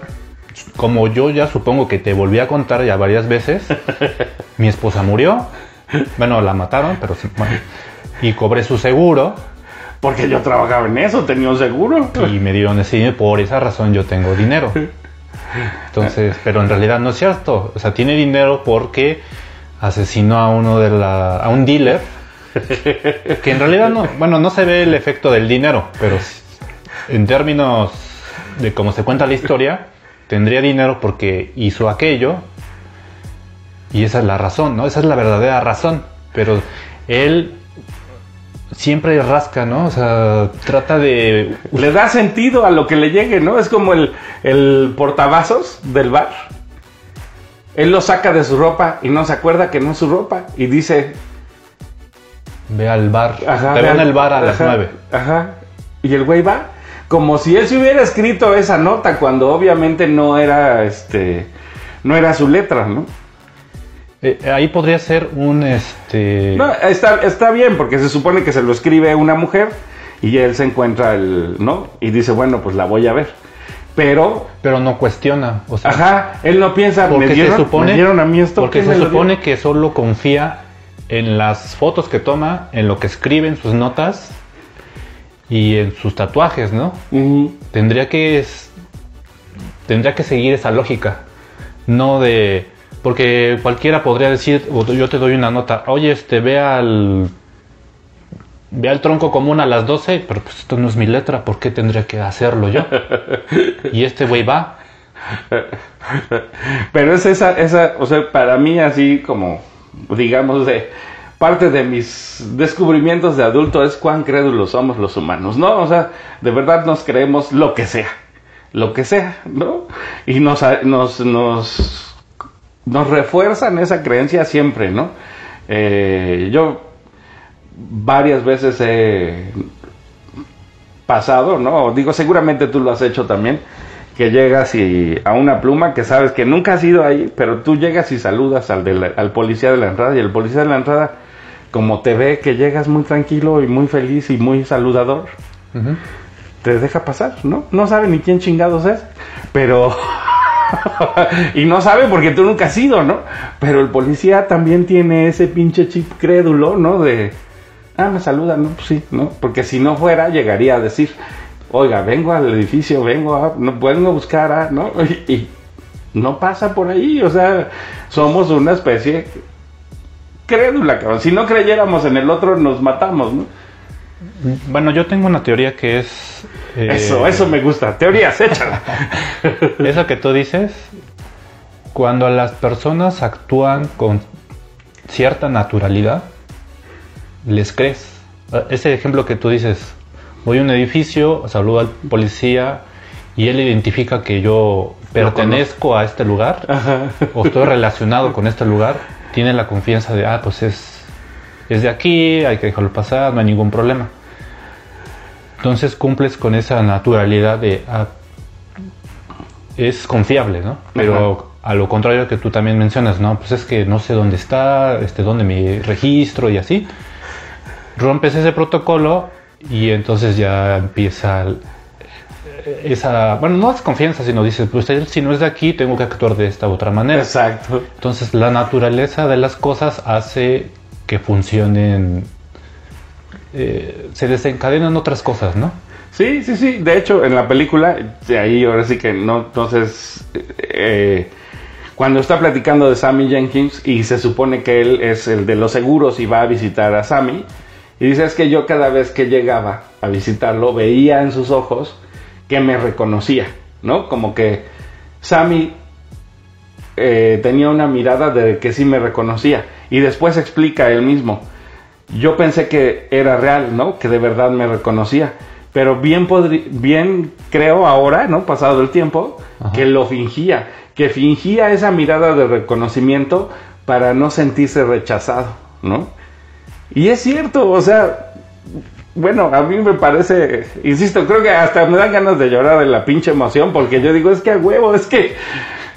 como yo ya supongo que te volví a contar ya varias veces, mi esposa murió, bueno, la mataron, pero sí, bueno, y cobré su seguro Porque yo trabajaba en eso, tenía un seguro. y me dieron ese dinero, por esa razón yo tengo dinero. Entonces, pero en realidad no es cierto, o sea, tiene dinero porque asesinó a uno de la, a un dealer, que en realidad no, bueno, no se ve el efecto del dinero, pero en términos de cómo se cuenta la historia, tendría dinero porque hizo aquello y esa es la razón, ¿no? Esa es la verdadera razón, pero él siempre rasca, ¿no? O sea, trata de Le da sentido a lo que le llegue, ¿no? Es como el, el portavasos del bar. Él lo saca de su ropa y no se acuerda que no es su ropa. Y dice, ve al bar, ajá, te vean- el bar a las nueve. Ajá. Y el güey va como si él se hubiera escrito esa nota cuando obviamente no era este no era su letra, ¿no? Eh, ahí podría ser un este No, está, está bien, porque se supone que se lo escribe una mujer y él se encuentra el, ¿no? Y dice, bueno, pues la voy a ver. Pero, pero no cuestiona, o sea, ajá, él no piensa, porque me dieron, se supone me dieron a mí esto. porque ¿quién se supone que solo confía en las fotos que toma, en lo que escribe en sus notas y en sus tatuajes, ¿no? Tendría que tendría que seguir esa lógica, no de porque cualquiera podría decir, yo te doy una nota, oye, este ve al ve al tronco común a las 12, pero pues esto no es mi letra, ¿por qué tendría que hacerlo yo? Y este güey va, Pero es esa, esa, o sea, para mí así como, digamos, de parte de mis descubrimientos de adulto es cuán crédulos somos los humanos, ¿no? O sea, de verdad nos creemos lo que sea, lo que sea, ¿no? Y nos, nos, nos, refuerzan esa creencia siempre, ¿no? Eh, yo varias veces he pasado, ¿no? Digo, seguramente tú lo has hecho también, que llegas y a una pluma que sabes que nunca has ido ahí, pero tú llegas y saludas al, de la- al policía de la entrada y el policía de la entrada, como te ve que llegas muy tranquilo y muy feliz y muy saludador, te deja pasar, ¿no? No sabe ni quién chingados es, pero... y no sabe porque tú nunca has ido, ¿no? Pero el policía también tiene ese pinche chip crédulo, ¿no? De, ah, me saluda, ¿no? Pues sí, ¿no? Porque si no fuera, llegaría a decir, oiga, vengo al edificio, vengo a, no, vengo a buscar a, ¿no? Y, y no pasa por ahí, o sea, somos una especie crédula, cabrón. Si no creyéramos en el otro, nos matamos, ¿no? Bueno, yo tengo una teoría que es... eh, Eso, eso me gusta. Teorías, échala. Eso que tú dices, cuando las personas actúan con cierta naturalidad, les crees. Ese ejemplo que tú dices, voy a un edificio, saludo al policía y él identifica que yo pertenezco a este lugar o estoy relacionado con este lugar, tiene la confianza de, ah, pues es, es de aquí, hay que dejarlo pasar, no hay ningún problema. Entonces cumples con esa naturalidad de, ah, es confiable, ¿no? Pero a lo contrario que tú también mencionas, ¿no? Pues es que no sé dónde está, este, dónde mi registro y así. Rompes ese protocolo y entonces ya empieza el- esa, bueno, no es confianza, sino dices, pues él si no es de aquí, tengo que actuar de esta otra manera. Exacto. Entonces la naturaleza de las cosas hace que funcionen, eh, se desencadenan otras cosas, ¿no? Sí, sí, sí. De hecho, en la película, de ahí ahora sí que no, entonces, eh, cuando está platicando de Sammy Jenkins y se supone que él es el de los seguros y va a visitar a Sammy, y dice es que yo cada vez que llegaba a visitarlo veía en sus ojos que me reconocía, ¿no? Como que Sammy eh, tenía una mirada de que sí me reconocía. Y después explica él mismo. Yo pensé que era real, ¿no? Que de verdad me reconocía. Pero bien, bien creo ahora, ¿no? Pasado el tiempo, que lo fingía. Que fingía esa mirada de reconocimiento para no sentirse rechazado, ¿no? Y es cierto, o sea, bueno, a mí me parece, insisto, creo que hasta me dan ganas de llorar de la pinche emoción, porque yo digo, es que a huevo, es que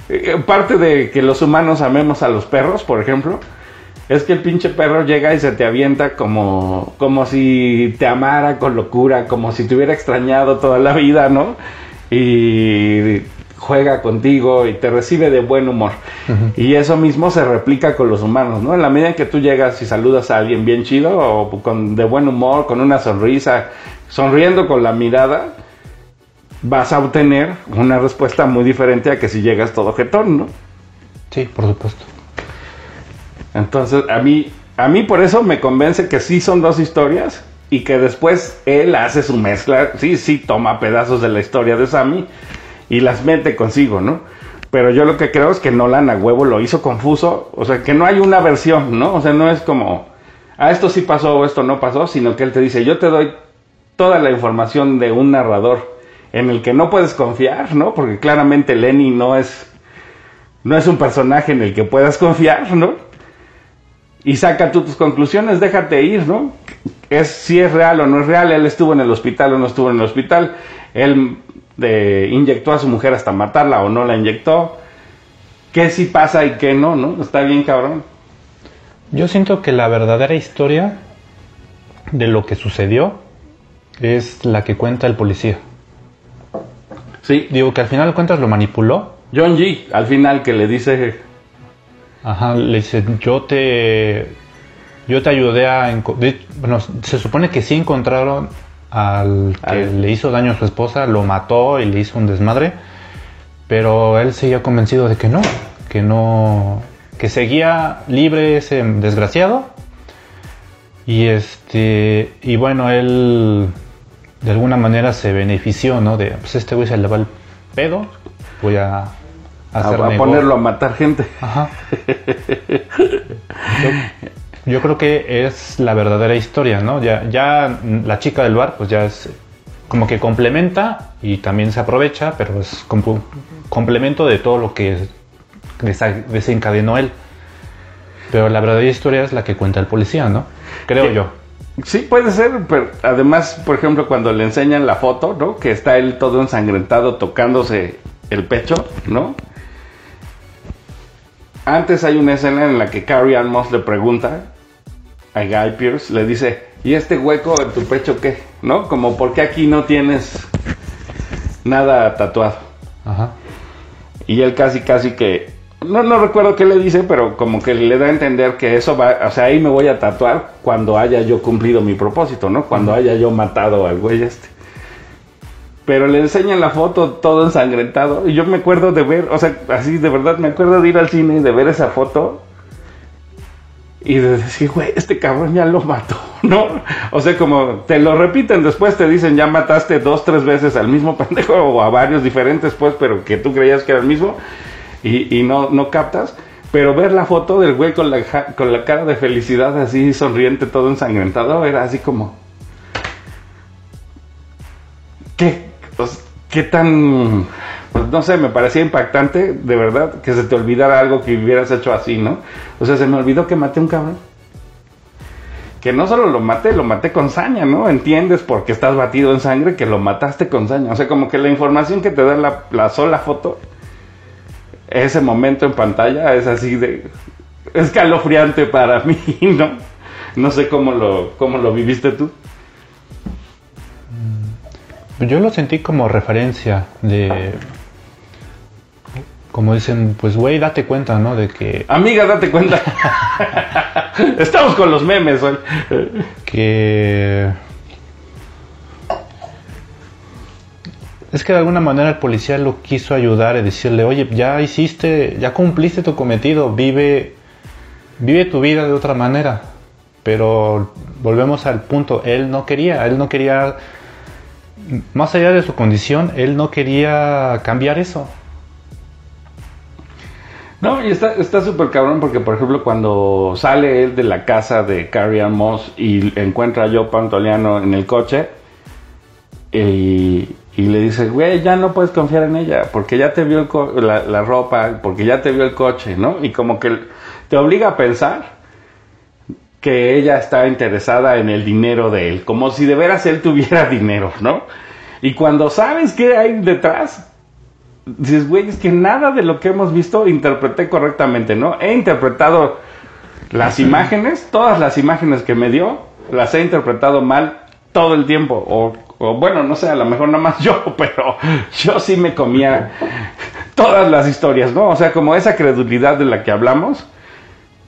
eh, parte de que los humanos amemos a los perros, por ejemplo, es que el pinche perro llega y se te avienta como, como si te amara con locura, como si te hubiera extrañado toda la vida, ¿no? Y juega contigo y te recibe de buen humor. Y eso mismo se replica con los humanos, ¿no? En la medida en que tú llegas y saludas a alguien bien chido o con de buen humor, con una sonrisa, sonriendo con la mirada, vas a obtener una respuesta muy diferente a que si llegas todo jetón, ¿no? Sí, por supuesto. Entonces, a mí, a mí por eso me convence que sí son dos historias y que después él hace su mezcla. Sí, sí, toma pedazos de la historia de Sammy y las mete consigo, ¿no? Pero yo lo que creo es que Nolan a huevo lo hizo confuso. O sea, que no hay una versión, ¿no? O sea, no es como, ah, esto sí pasó o esto no pasó, sino que él te dice, yo te doy toda la información de un narrador en el que no puedes confiar, ¿no? Porque claramente Lenny no es, no es un personaje en el que puedas confiar, ¿no? y saca tú tus conclusiones, déjate ir, ¿no? Es si es real o no es real, él estuvo en el hospital o no estuvo en el hospital, él eh, inyectó a su mujer hasta matarla o no la inyectó, qué sí pasa y qué no, ¿no? Está bien cabrón. Yo siento que la verdadera historia de lo que sucedió es la que cuenta el policía. Sí, Digo que al final de cuentas lo manipuló. John G, al final que le dice, Ajá, le dice, yo te, yo te ayudé a... de- Bueno, se supone que sí encontraron al que Al- le hizo daño a su esposa, lo mató y le hizo un desmadre, pero él seguía convencido de que no, que no, que seguía libre ese desgraciado. Y este, y bueno, él de alguna manera se benefició, ¿no? De, pues este güey se le va el pedo, voy a a, a negocio". ponerlo a matar gente. Ajá. Yo, creo que es la verdadera historia, ¿no? Ya, ya la chica del bar, pues ya es como que complementa y también se aprovecha, pero es complemento de todo lo que desencadenó él. Pero la verdadera historia es la que cuenta el policía, ¿no? Creo Sí. yo. Sí, puede ser, pero además, por ejemplo, cuando le enseñan la foto, ¿no? Que está él todo ensangrentado tocándose el pecho, ¿no? Antes hay una escena en la que Carrie Ann Moss le pregunta a Guy Pierce, le dice, ¿y este hueco en tu pecho qué? ¿No? Como, ¿por qué aquí no tienes nada tatuado? Ajá. Y él casi, casi que, no, no recuerdo qué le dice, pero como que le da a entender que eso va, o sea, ahí me voy a tatuar cuando haya yo cumplido mi propósito, ¿no? Cuando haya yo matado al güey este. Pero le enseñan la foto todo ensangrentado y yo me acuerdo de ver, o sea, así de verdad me acuerdo de ir al cine y de ver esa foto y de decir, güey, este cabrón ya lo mató, ¿no? O sea, como te lo repiten después, te dicen, ya mataste dos, tres veces al mismo pendejo o a varios diferentes, pues, pero que tú creías que era el mismo y, y no, no captas. Pero ver la foto del güey con la, con la cara de felicidad así sonriente, todo ensangrentado, era así como... ¿Qué? ¿Qué tan... pues, no sé, me parecía impactante, de verdad, que se te olvidara algo que hubieras hecho así, ¿no? O sea, se me olvidó que maté a un cabrón. Que no solo lo maté, lo maté con saña, ¿no? Entiendes porque estás batido en sangre que lo mataste con saña. O sea, como que la información que te da la, la sola foto, ese momento en pantalla es así de escalofriante para mí, ¿no? No sé cómo lo, cómo lo viviste tú. Yo lo sentí como referencia de. Como dicen, pues güey, date cuenta, ¿no? De que, Amiga, date cuenta. Estamos con los memes hoy. que. Es que de alguna manera el policía lo quiso ayudar y decirle, oye, ya hiciste, ya cumpliste tu cometido, vive, vive tu vida de otra manera. Pero volvemos al punto, él no quería, él no quería, más allá de su condición, él no quería cambiar eso. No, y está está súper cabrón porque, por ejemplo, cuando sale él de la casa de Carrie Ann Moss y encuentra a Joe Pantoliano en el coche y, le dice, güey, ya no puedes confiar en ella porque ya te vio la ropa, porque ya te vio el coche, ¿no? Y como que te obliga a pensar que ella está interesada en el dinero de él, como si de veras él tuviera dinero, ¿no? Y cuando sabes qué hay detrás, dices, güey, es que nada de lo que hemos visto interpreté correctamente, ¿no? He interpretado las imágenes, todas las imágenes que me dio, las he interpretado mal todo el tiempo. O, o bueno, no sé, a lo mejor nada más yo, pero yo sí me comía todas las historias, ¿no? O sea, como esa credulidad de la que hablamos,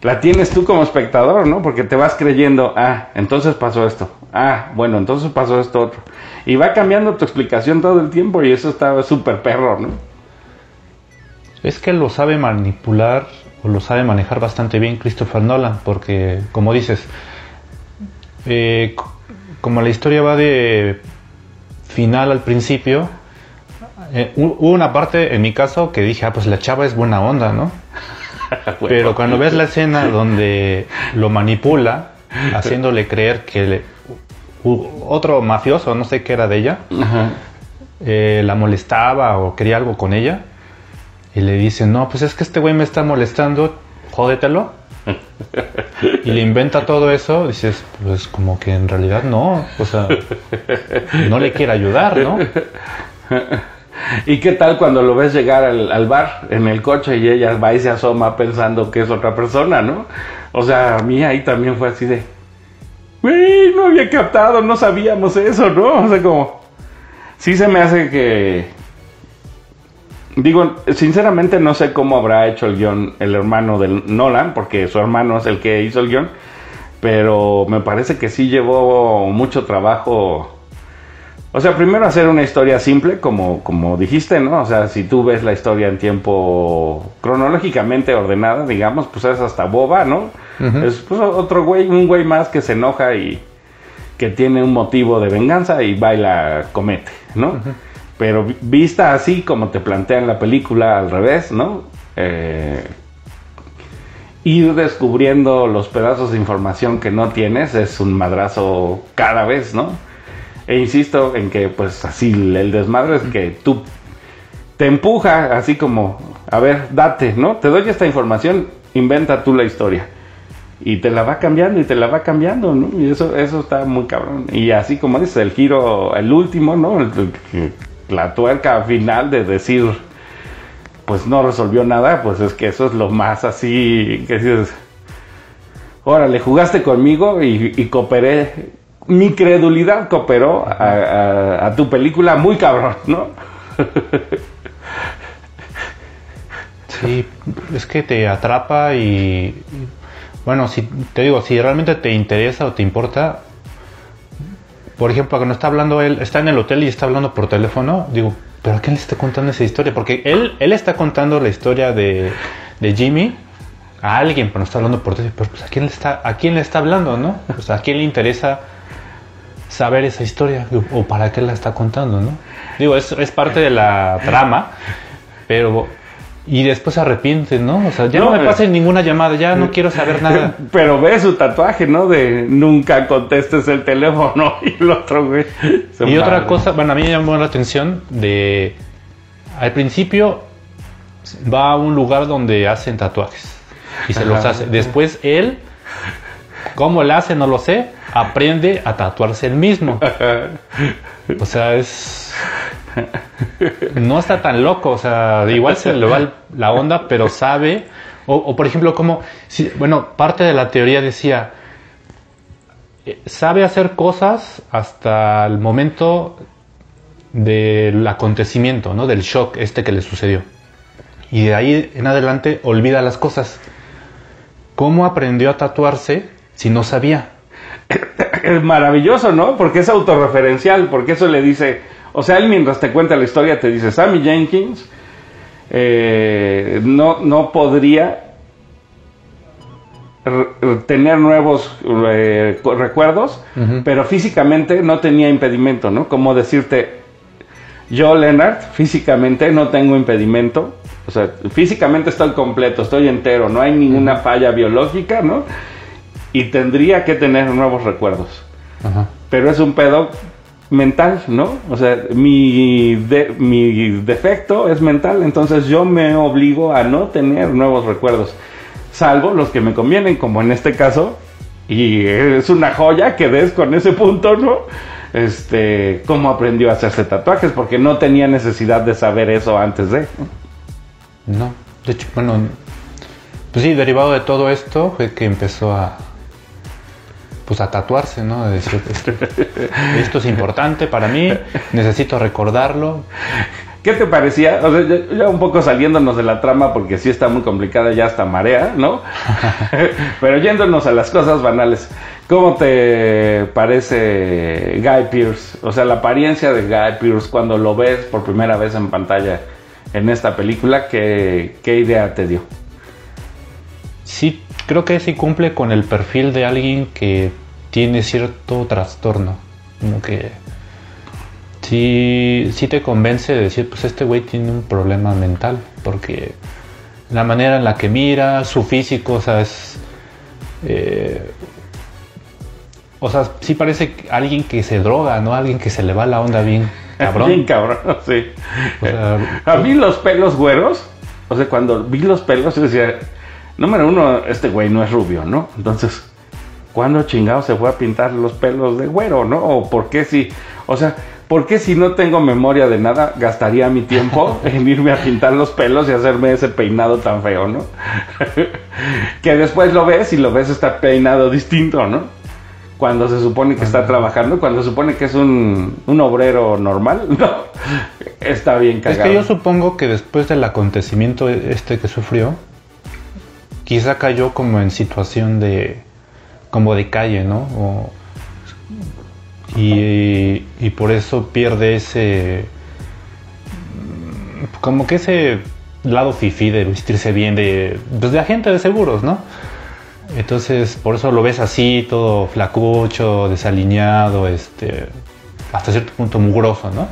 la tienes tú como espectador, ¿no? Porque te vas creyendo, ah, entonces pasó esto, ah, bueno, entonces pasó esto otro. Y va cambiando tu explicación todo el tiempo y eso está súper perro, ¿no? Es que lo sabe manipular o lo sabe manejar bastante bien Christopher Nolan, porque como dices, eh, como la historia va de final al principio, eh, hu- hubo una parte en mi caso que dije, ah, pues la chava es buena onda, ¿no? Pero cuando ves la escena donde lo manipula, haciéndole creer que le- otro mafioso, no sé qué era de ella, eh, la molestaba o quería algo con ella. Y le dice, no, pues es que este güey me está molestando, jódetelo. Y le inventa todo eso, dices, pues como que en realidad no, o sea, no le quiere ayudar, ¿no? ¿Y qué tal cuando lo ves llegar al, al bar en el coche y ella va y se asoma pensando que es otra persona, ¿no? O sea, a mí ahí también fue así de, güey, no había captado, no sabíamos eso, ¿no? O sea, como, sí se me hace que, digo, sinceramente no sé cómo habrá hecho el guion el hermano de Nolan, porque su hermano es el que hizo el guion, pero me parece que sí llevó mucho trabajo. O sea, primero hacer una historia simple, como, como dijiste, ¿no? O sea, si tú ves la historia en tiempo cronológicamente ordenada, digamos, pues es hasta boba, ¿no? Es pues, otro güey, un güey más que se enoja y que tiene un motivo de venganza y va y la comete, ¿no? Pero vi- vista así como te plantean la película al revés, ¿no? Eh, ir descubriendo los pedazos de información que no tienes es un madrazo cada vez, ¿no? E insisto en que pues así el desmadre es que tú te empuja así como, a ver, date, ¿no? Te doy esta información, inventa tú la historia. Y te la va cambiando y te la va cambiando, ¿no? Y eso, eso está muy cabrón. Y así como dices, el giro, el último, ¿no? El- la tuerca final de decir, pues no resolvió nada, pues es que eso es lo más así que dices, órale, jugaste conmigo y, cooperé mi credulidad cooperó a, a- tu película muy cabrón, ¿no? Sí, es que te atrapa y, bueno, si te digo, si realmente te interesa o te importa, por ejemplo, cuando está hablando él, está en el hotel y está hablando por teléfono, digo, pero ¿a quién le está contando esa historia? Porque él, él está contando la historia de, de Jimmy a alguien, pero no está hablando por teléfono, pero pues, ¿a quién le está, a quién le está hablando, no? Sea, ¿a quién le interesa saber esa historia? O para qué la está contando, ¿no? Digo, es, es parte de la trama, pero... Y después se arrepiente, ¿no? O sea, ya no, No, me eh. pasen ninguna llamada, ya no quiero saber nada. Pero ve su tatuaje, ¿no? De nunca contestes el teléfono y el otro, güey. Y otra cosa, bueno, a mí me llamó la atención de... Al principio va a un lugar donde hacen tatuajes y se los Ajá. hace. Después él, cómo le hace, no lo sé, aprende a tatuarse él mismo. O sea, es... No está tan loco, o sea, igual se le va la onda, pero sabe... O, o, por ejemplo, como... si- bueno, parte de la teoría decía... eh, Sabe hacer cosas hasta el momento del acontecimiento, ¿no? Del shock este que le sucedió. Y de ahí en adelante olvida las cosas. ¿Cómo aprendió a tatuarse si no sabía? Es maravilloso, ¿no? Porque es autorreferencial, porque eso le dice, o sea, él mientras te cuenta la historia te dice, Sammy Jenkins eh, no, no podría tener nuevos eh, recuerdos, pero físicamente no tenía impedimento, ¿no? Como decirte, yo, Leonard, físicamente no tengo impedimento, o sea, físicamente estoy completo, estoy entero, no hay ninguna falla biológica, ¿no? Y tendría que tener nuevos recuerdos. Ajá. Pero es un pedo mental, ¿no? O sea, mi, de- mi defecto es mental, entonces yo me obligo a no tener nuevos recuerdos, salvo los que me convienen, como en este caso, y es una joya que des con ese punto, ¿no? Este, cómo aprendió a hacerse tatuajes, porque no tenía necesidad de saber eso antes de. No, de hecho, bueno, pues sí, derivado de todo esto fue que empezó a, pues a tatuarse, ¿no? A decir, esto, es importante para mí, necesito recordarlo. ¿Qué te parecía? O sea, ya, ya un poco saliéndonos de la trama porque sí está muy complicada, ya hasta marea, ¿no? Pero yéndonos a las cosas banales, ¿cómo te parece Guy Pearce? O sea, la apariencia de Guy Pearce cuando lo ves por primera vez en pantalla en esta película, ¿qué, qué idea te dio? Sí, creo que sí cumple con el perfil de alguien que tiene cierto trastorno, como que sí, sí te convence de decir, pues este güey tiene un problema mental, porque la manera en la que mira, su físico, o sea, es... eh, o sea, sí parece que alguien que se droga, ¿no? Alguien que se le va la onda bien cabrón. Bien cabrón, sí. O sea, A mí los pelos güeros, o sea, cuando vi los pelos, yo decía, número uno, este güey no es rubio, ¿no? Entonces, ¿cuándo chingado se fue a pintar los pelos de güero, no? O por qué si, o sea, ¿por qué si no tengo memoria de nada, gastaría mi tiempo en irme a pintar los pelos y hacerme ese peinado tan feo, ¿no? que después lo ves y lo ves está peinado distinto, ¿no? Cuando se supone que está trabajando, cuando se supone que es un, un obrero normal, no, está bien Es cagado. que yo supongo que después del acontecimiento este que sufrió, quizá cayó como en situación de como de calle, ¿no? Y, y por eso pierde ese mm, como que ese lado fifí de vestirse bien de pues de agente de seguros, ¿no? Entonces, por eso lo ves así, todo flacucho, desaliñado, este hasta cierto punto mugroso, ¿no?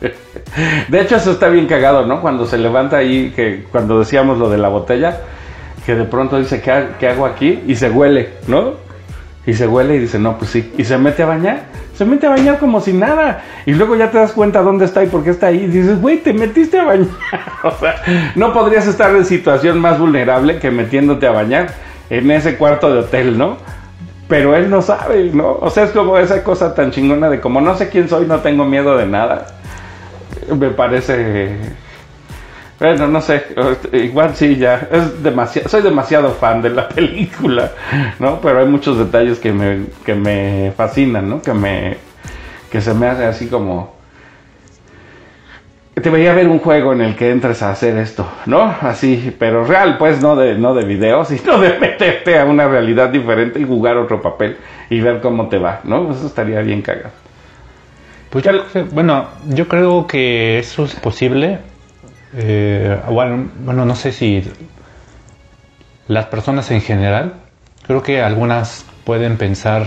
De hecho, eso está bien cagado, ¿no? Cuando se levanta ahí, que cuando decíamos lo de la botella, que de pronto dice, ¿qué, qué hago aquí? Y se huele, ¿no? Y se huele y dice, no, pues sí. Y se mete a bañar. Se mete a bañar como si nada. Y luego ya te das cuenta dónde está y por qué está ahí. Y dices, güey, te metiste a bañar. o sea, no podrías estar en situación más vulnerable que metiéndote a bañar en ese cuarto de hotel, ¿no? Pero él no sabe, ¿no? O sea, es como esa cosa tan chingona de como no sé quién soy, no tengo miedo de nada me parece Bueno, no sé, igual sí, ya, es demasiado, soy demasiado fan de la película, ¿no? Pero hay muchos detalles que me, que me fascinan, ¿no? Que me, que se me hace así como, te veía ver un juego en el que entres a hacer esto, ¿no? Así, pero real, pues, no de, no de video, sino de meterte a una realidad diferente y jugar otro papel y ver cómo te va, ¿no? Eso estaría bien cagado. Pues yo- bueno, yo creo que eso es posible. Eh, bueno, bueno, no sé si las personas en general, creo que algunas pueden pensar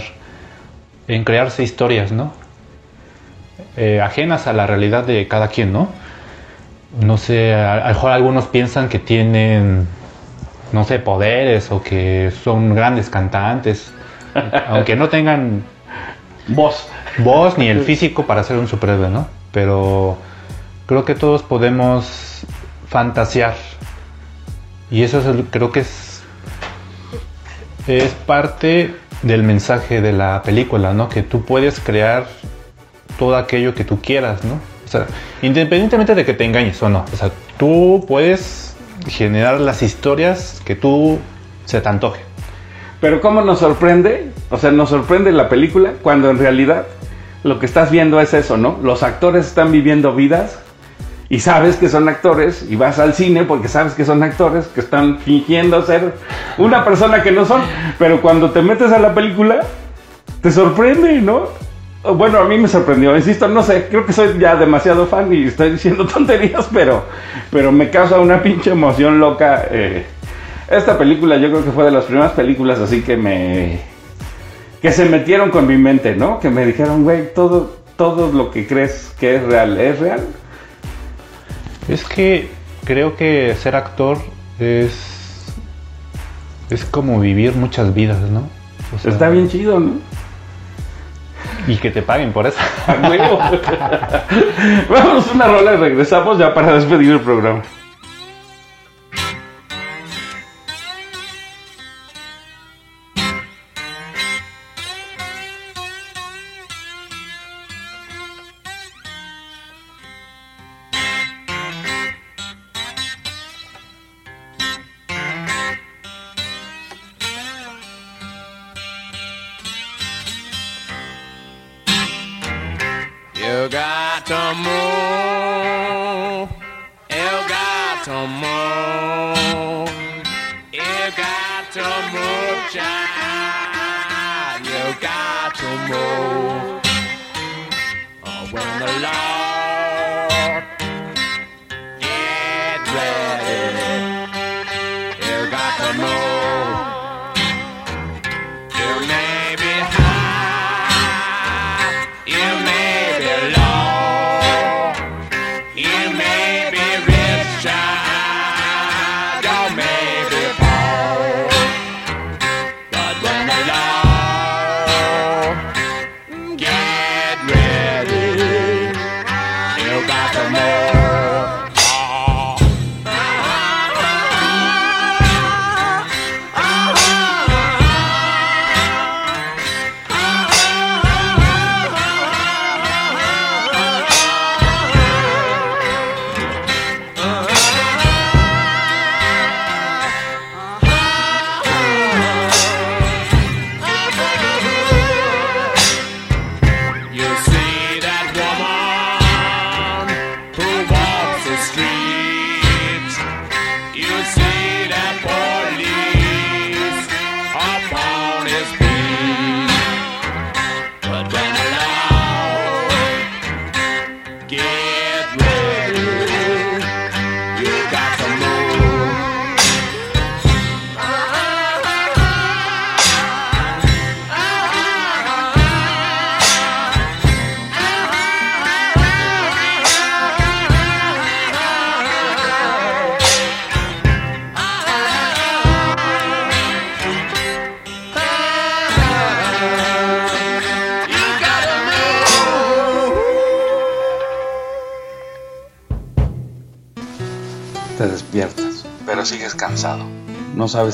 en crearse historias, ¿no? Eh, ajenas a la realidad de cada quien, ¿no? No sé, a, a lo mejor algunos piensan que tienen, no sé, poderes o que son grandes cantantes, aunque no tengan Vos. voz ni el físico para ser un superhéroe, ¿no? Pero creo que todos podemos fantasear. Y eso es creo que es, es parte del mensaje de la película, ¿no? Que tú puedes crear todo aquello que tú quieras, ¿no? O sea, independientemente de que te engañes o no. O sea, tú puedes generar las historias que tú se te antoje. Pero cómo nos sorprende, o sea, nos sorprende la película cuando en realidad lo que estás viendo es eso, ¿no? Los actores están viviendo vidas y sabes que son actores y vas al cine porque sabes que son actores que están fingiendo ser una persona que no son, pero cuando te metes a la película te sorprende, ¿no? Bueno, a mí me sorprendió, insisto, no sé, creo que soy ya demasiado fan y estoy diciendo tonterías, pero, pero me causa una pinche emoción loca. eh, esta película yo creo que fue de las primeras películas así que me... que se metieron con mi mente, ¿no? Que me dijeron, güey, todo, todo lo que crees que es real, ¿es real? Es que creo que ser actor es. es como vivir muchas vidas, ¿no? O sea, Está bien chido, ¿no? Y que te paguen por eso. Vamos a una rola y regresamos ya para despedir el programa.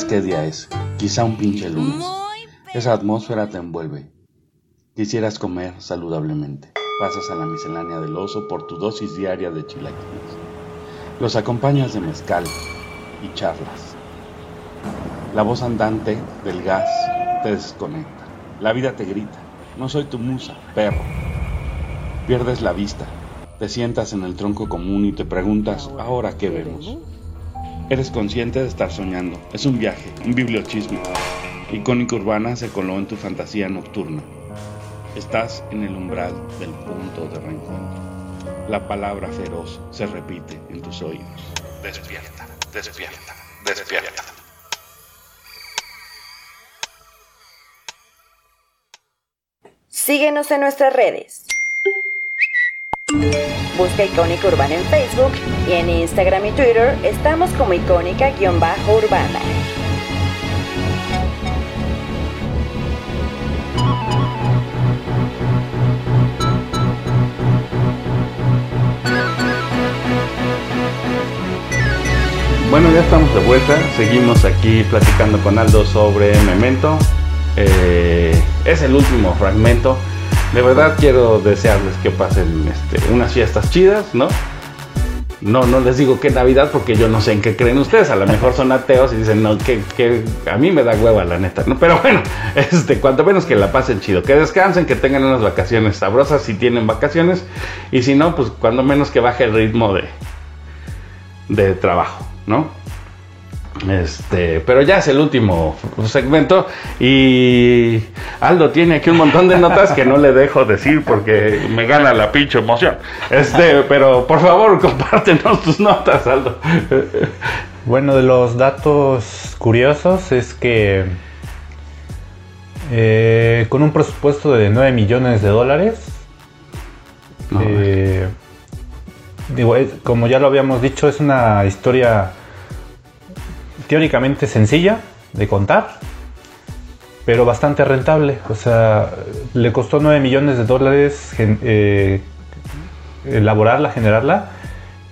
Qué día es. Quizá un pinche lunes. Esa atmósfera te envuelve. Quisieras comer saludablemente. Pasas a la miscelánea del oso por tu dosis diaria de chilaquiles. Los acompañas de mezcal y charlas. La voz andante del gas te desconecta. La vida te grita. No soy tu musa, perro. Pierdes la vista. Te sientas en el tronco común y te preguntas, ¿ahora qué vemos? Eres consciente de estar soñando. Es un viaje, un bibliochismo. Icónica urbana se coló en tu fantasía nocturna. Estás en el umbral del punto de reencuentro. La palabra feroz se repite en tus oídos. Despierta, despierta, despierta. Síguenos en nuestras redes. Busca Icónica Urbana en Facebook y en Instagram y Twitter estamos como icónica-urbana. Bueno, ya estamos de vuelta. Seguimos aquí platicando con Aldo sobre Memento. Eh, es el último fragmento. De verdad quiero desearles que pasen este, unas fiestas chidas, ¿no? No, no les digo que Navidad porque yo no sé en qué creen ustedes. A lo mejor son ateos y dicen, no, que, que a mí me da hueva la neta, ¿no? Pero bueno, este, cuanto menos que la pasen chido, que descansen, que tengan unas vacaciones sabrosas si tienen vacaciones. Y si no, pues cuando menos que baje el ritmo de, de trabajo, ¿no? Este, pero ya es el último segmento y Aldo tiene aquí un montón de notas que no le dejo decir porque me gana la pinche emoción. Este, pero por favor, compártenos tus notas, Aldo. Bueno, de los datos curiosos es que eh, con un presupuesto de 9 millones de dólares, No, eh, digo, como ya lo habíamos dicho, es una historia teóricamente sencilla de contar, pero bastante rentable. O sea, le costó 9 millones de dólares eh, elaborarla, generarla,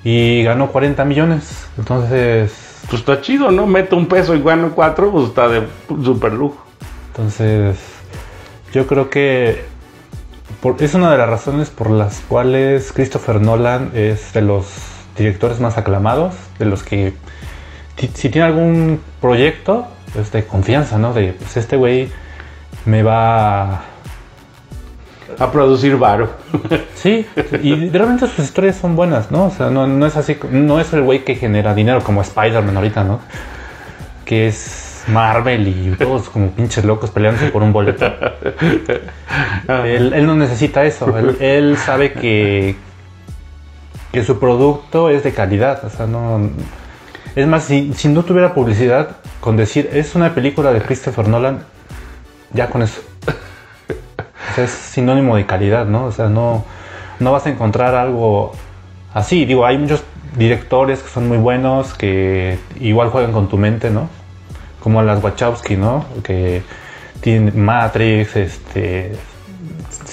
y ganó 40 millones. Entonces, Pues está chido, ¿no? Meto un peso y gano cuatro, pues está de super lujo. Entonces, yo creo que por- es una de las razones por las cuales Christopher Nolan es de los directores más aclamados, de los que si tiene algún proyecto es de confianza, ¿no? De pues este güey me va A producir varo. Sí, y realmente sus historias son buenas, ¿no? O sea, no, no es así, no es el güey que genera dinero como Spider-Man ahorita, ¿no? Que es Marvel y todos como pinches locos peleándose por un boleto. Él, él no necesita eso, él, él sabe que, que su producto es de calidad, o sea, no... Es más, si, si no tuviera publicidad, con decir, es una película de Christopher Nolan, ya con eso. Es sinónimo de calidad, ¿no? O sea, no, no vas a encontrar algo así. Digo, hay muchos directores que son muy buenos, que igual juegan con tu mente, ¿no? Como las Wachowski, ¿no? Que tienen Matrix, este,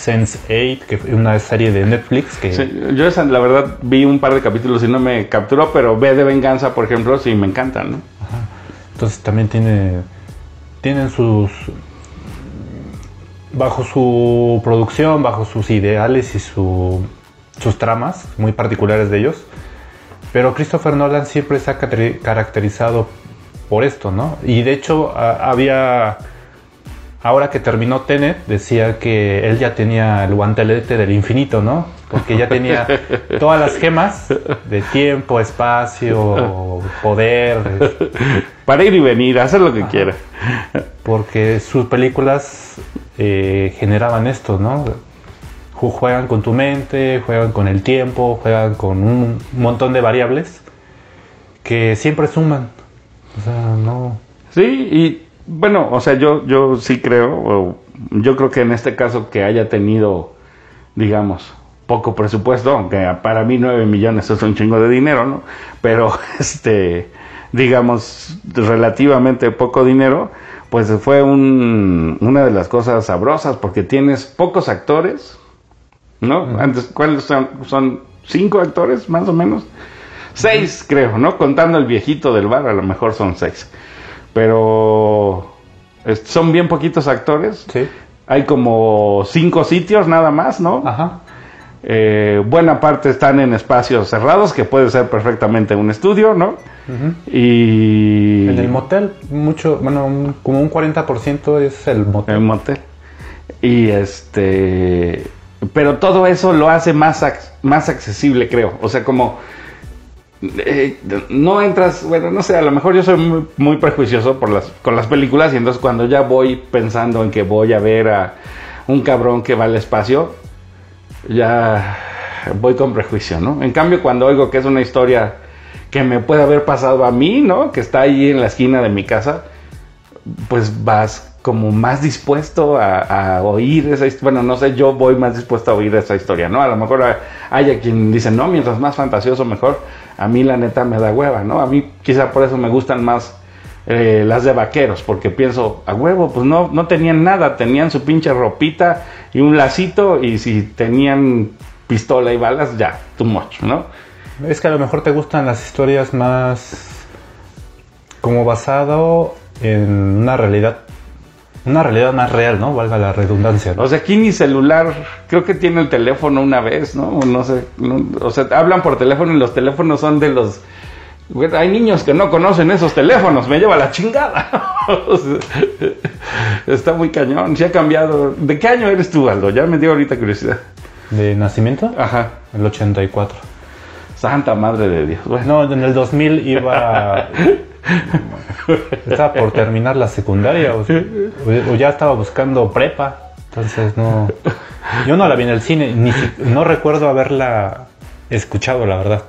Sense8, que fue una serie de Netflix que... Sí, yo esa, la verdad vi un par de capítulos y no me capturó, pero ve de venganza, por ejemplo, sí me encantan, ¿no? Entonces también tiene, tienen sus, bajo su producción, bajo sus ideales y su- sus tramas muy particulares de ellos. Pero Christopher Nolan siempre se ha caracterizado por esto, ¿no? Y de hecho a- había, ahora que terminó Tenet, decía que él ya tenía el guantelete del infinito, ¿no? Porque ya tenía todas las gemas de tiempo, espacio, poder, Para ir y venir, hacer lo que quiera. porque sus películas eh, generaban esto, ¿no? Ju- Juegan con tu mente, juegan con el tiempo, juegan con un montón de variables que siempre suman. O sea, no. Sí, y bueno, o sea, yo, yo sí creo, yo creo que en este caso que haya tenido, digamos, poco presupuesto, aunque para mí 9 millones es un chingo de dinero, ¿no? Pero, este, digamos, relativamente poco dinero, pues fue un, una de las cosas sabrosas, porque tienes pocos actores, ¿no? Antes, ¿cuáles son? Son cinco actores, más o menos. Seis, creo, ¿no? Contando el viejito del bar, a lo mejor son seis. Pero son bien poquitos actores. Sí. Hay como cinco sitios nada más, ¿no? Ajá. Eh, buena parte están en espacios cerrados, que puede ser perfectamente un estudio, ¿no? Y... En el motel, mucho, bueno, un- como un 40% es el motel. el motel. Y este. Pero todo eso lo hace más, ac- más accesible, creo. O sea, como. Eh, no entras, bueno, no sé, a lo mejor yo soy muy, prejuicioso por las, con las películas y entonces cuando ya voy pensando en que voy a ver a un cabrón que va al espacio, ya voy con prejuicio, ¿no? En cambio, cuando oigo que es una historia que me puede haber pasado a mí, ¿no? Que está ahí en la esquina de mi casa, pues vas como más dispuesto a, a oír esa historia. Bueno, no sé, yo voy más dispuesto a oír esa historia, ¿no? A lo mejor hay a quien dice, no, mientras más fantasioso mejor. A mí la neta me da hueva, ¿no? A mí quizá por eso me gustan más eh, las de vaqueros, porque pienso, a huevo, pues no, no tenían nada, tenían su pinche ropita y un lacito y si tenían pistola y balas, ya, too much, ¿no? Es que a lo mejor te gustan las historias más como basado en una realidad, una realidad más real, ¿no? Valga la redundancia. ¿no? O sea, aquí ni celular, creo que tiene el teléfono una vez, ¿no? O No sé, no- o sea, hablan por teléfono y los teléfonos son de los... Hay niños que no conocen esos teléfonos, me lleva la chingada. Está muy cañón, se ha cambiado. ¿De qué año eres tú, Aldo? Ya me dio ahorita curiosidad. ¿De nacimiento? Ajá, El 84. santa madre de Dios. Bueno, No, en el 2000 iba... estaba por terminar la secundaria o, o ya estaba buscando prepa. Entonces no... Yo no la vi en el cine, ni no recuerdo haberla escuchado, la verdad.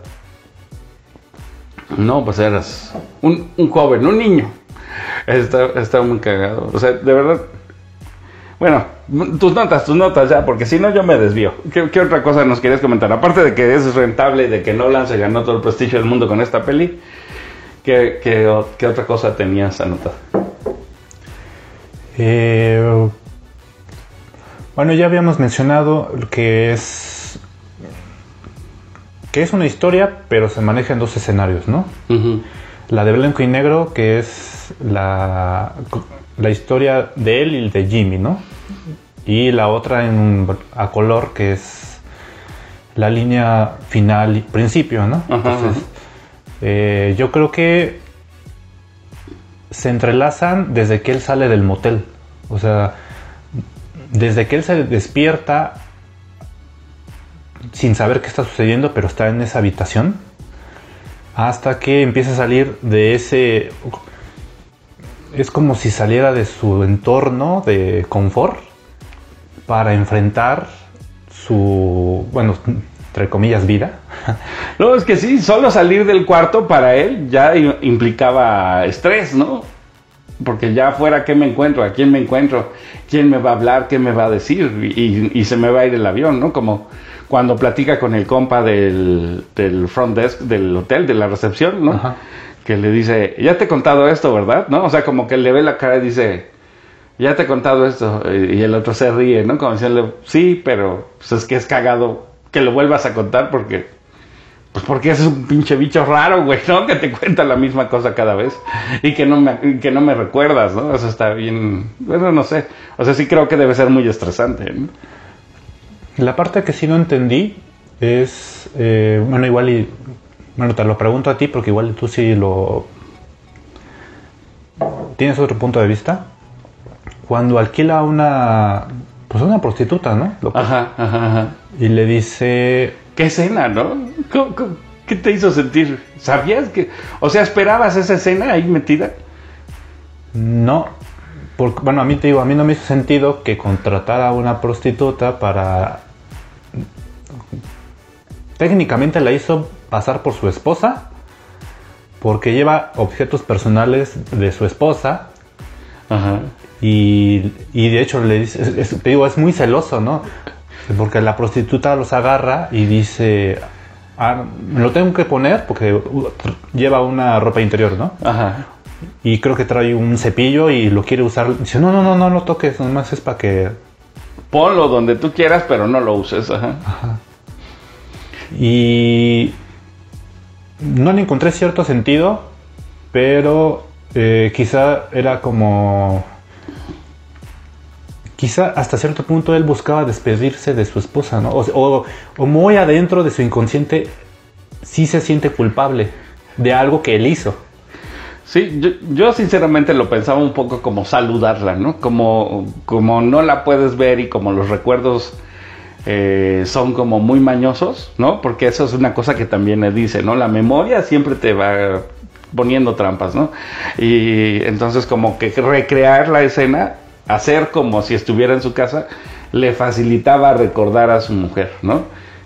no, pues eras un, joven, un niño. Está, está muy cagado. O sea, de verdad. Bueno, tus notas, tus notas ya, porque si no yo me desvío. ¿Qué, otra cosa nos querías comentar? Aparte de que es rentable, de que Nolan se ganó todo el prestigio del mundo con esta peli, ¿qué, qué qué otra cosa tenías anotada? Eh, bueno, ya habíamos mencionado que es que es una historia, pero se maneja en dos escenarios, ¿no? La de blanco y negro, que es la, la historia de él y de Jimmy, ¿no? Y la otra en, a color, que es la línea final y principio, ¿no? Ajá, Entonces, ajá. Eh, yo creo que se entrelazan desde que él sale del motel. O sea, desde que él se despierta sin saber qué está sucediendo, pero está en esa habitación, hasta que empieza a salir de ese... Es como si saliera de su entorno de confort para enfrentar su, bueno, entre comillas, vida. No, es que sí, solo salir del cuarto para él ya implicaba estrés, ¿no? Porque ya afuera, ¿qué me encuentro? ¿A quién me encuentro? ¿Quién me va a hablar? ¿Qué me va a decir? Y, y se me va a ir el avión, ¿no? Como cuando platica con el compa del, del front desk del hotel, de la recepción, ¿no? Ajá. Que le dice, ya te he contado esto, ¿verdad? ¿No? O sea, como que le ve la cara y dice, ya te he contado esto. Y el otro se ríe, ¿no? Como diciéndole, sí, pero pues es que es cagado que lo vuelvas a contar porque pues porque es un pinche bicho raro, güey, ¿no? Que te cuenta la misma cosa cada vez y que no me, que no me recuerdas, ¿no? Eso está bien, bueno, no sé. O sea, sí creo que debe ser muy estresante, ¿no? La parte que sí no entendí es, eh, bueno, igual y, bueno, te lo pregunto a ti porque igual tú sí lo... ¿Tienes otro punto de vista? Cuando alquila una, pues una prostituta, ¿no? Lo que- Ajá, ajá, ajá. Y le dice, Qué escena, ¿no? ¿Cómo- cómo- qué te hizo sentir? ¿Sabías que, o sea, esperabas esa escena ahí metida? no, porque, bueno, a mí te digo, a mí no me hizo sentido que contratara a una prostituta para... Técnicamente la hizo pasar por su esposa, porque lleva objetos personales de su esposa Ajá. y, y de hecho le dice, es- es- te digo, es muy celoso, ¿no? Porque la prostituta los agarra y dice, ah, lo tengo que poner porque lleva una ropa interior, ¿no? Ajá. Y creo que trae un cepillo y lo quiere usar. Dice, no, no, no, no lo toques, nomás es para que... Ponlo donde tú quieras, pero no lo uses, ajá. Y no le encontré cierto sentido, pero eh, quizá era como... quizá hasta cierto punto él buscaba despedirse de su esposa, ¿no? O, muy adentro de su inconsciente sí se siente culpable de algo que él hizo. Sí, yo, yo sinceramente lo pensaba un poco como saludarla, ¿no? Como, como no la puedes ver y como los recuerdos eh, son como muy mañosos, ¿no? Porque eso es una cosa que también le dice, ¿no? La memoria siempre te va poniendo trampas, ¿no? Y entonces como que recrear la escena, hacer como si estuviera en su casa, le facilitaba recordar a su mujer, ¿no?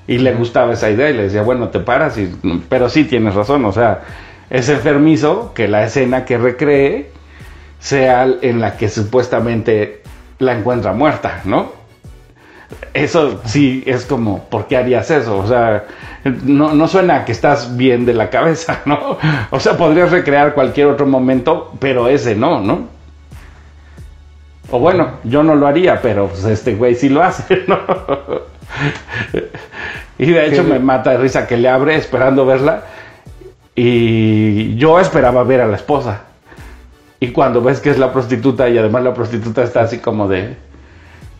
Y le gustaba esa idea y le decía, bueno, te paras, y, pero sí tienes razón, o sea, es enfermizo que la escena que recree sea en la que supuestamente la encuentra muerta, ¿no? Eso sí es como, ¿por qué harías eso? O sea, no, no suena a que estás bien de la cabeza, ¿no? O sea, podrías recrear cualquier otro momento, pero ese no, ¿no? O bueno, yo no lo haría, pero pues, este güey sí lo hace, ¿no? Y de hecho me mata de risa que le abre esperando verla y yo esperaba ver a la esposa. Y cuando ves que es la prostituta y además la prostituta está así como de...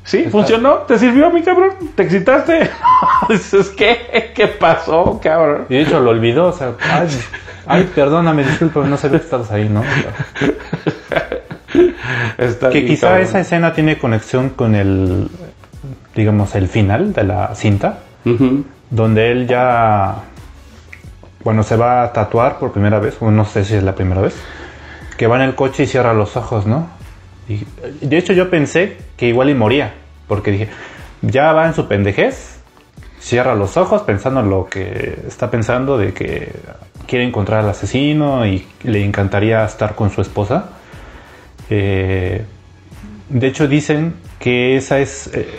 ¿Sí? ¿Funcionó? ¿Te sirvió, mi cabrón? ¿Te excitaste? Dices, ¿qué? ¿Qué pasó, cabrón? Y de hecho lo olvidó, o sea, ay, ay, perdóname, disculpa, no sabía que estabas ahí, ¿no? Está Que quizá cabrón. esa escena tiene conexión con el, digamos, el final de la cinta, Ujú. donde él ya, bueno, se va a tatuar por primera vez, o no sé si es la primera vez, que va en el coche y cierra los ojos, ¿no? Y de hecho yo pensé que igual y moría, porque dije, ya va en su pendejez, cierra los ojos pensando en lo que está pensando de que quiere encontrar al asesino y le encantaría estar con su esposa. Eh, de hecho dicen que esa es eh,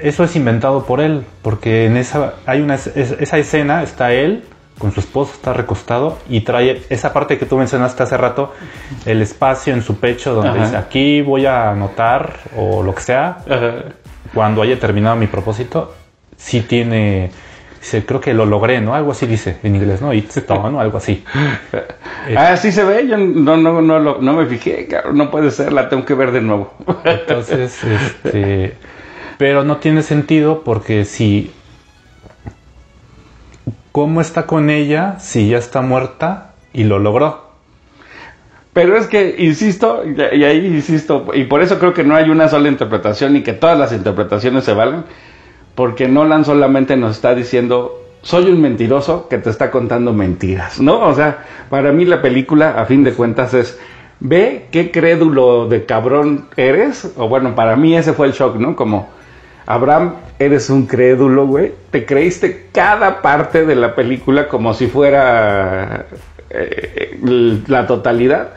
eso es inventado por él, porque en esa hay una es- esa escena está él con su esposo está recostado y trae esa parte que tú mencionaste hace rato, el espacio en su pecho donde Ajá. dice aquí voy a anotar o lo que sea Ajá. cuando haya terminado mi propósito, sí tiene dice, creo que lo logré, ¿no? Algo así dice en inglés, ¿no? It's done o algo así. Ah, sí se ve, yo no, no, no, no me fijé, cabrón, no puede ser, la tengo que ver de nuevo. Entonces, este, pero no tiene sentido porque si, ¿cómo está con ella si ya está muerta y lo logró? Pero es que, insisto, y y ahí insisto, y por eso creo que no hay una sola interpretación y que todas las interpretaciones se valen, porque Nolan solamente nos está diciendo, soy un mentiroso que te está contando mentiras, ¿no? O sea, para mí la película, a fin de cuentas, es, ve qué crédulo de cabrón eres, o bueno, para mí ese fue el shock, ¿no? Como, Abraham, eres un crédulo, güey, te creíste cada parte de la película como si fuera eh, la totalidad.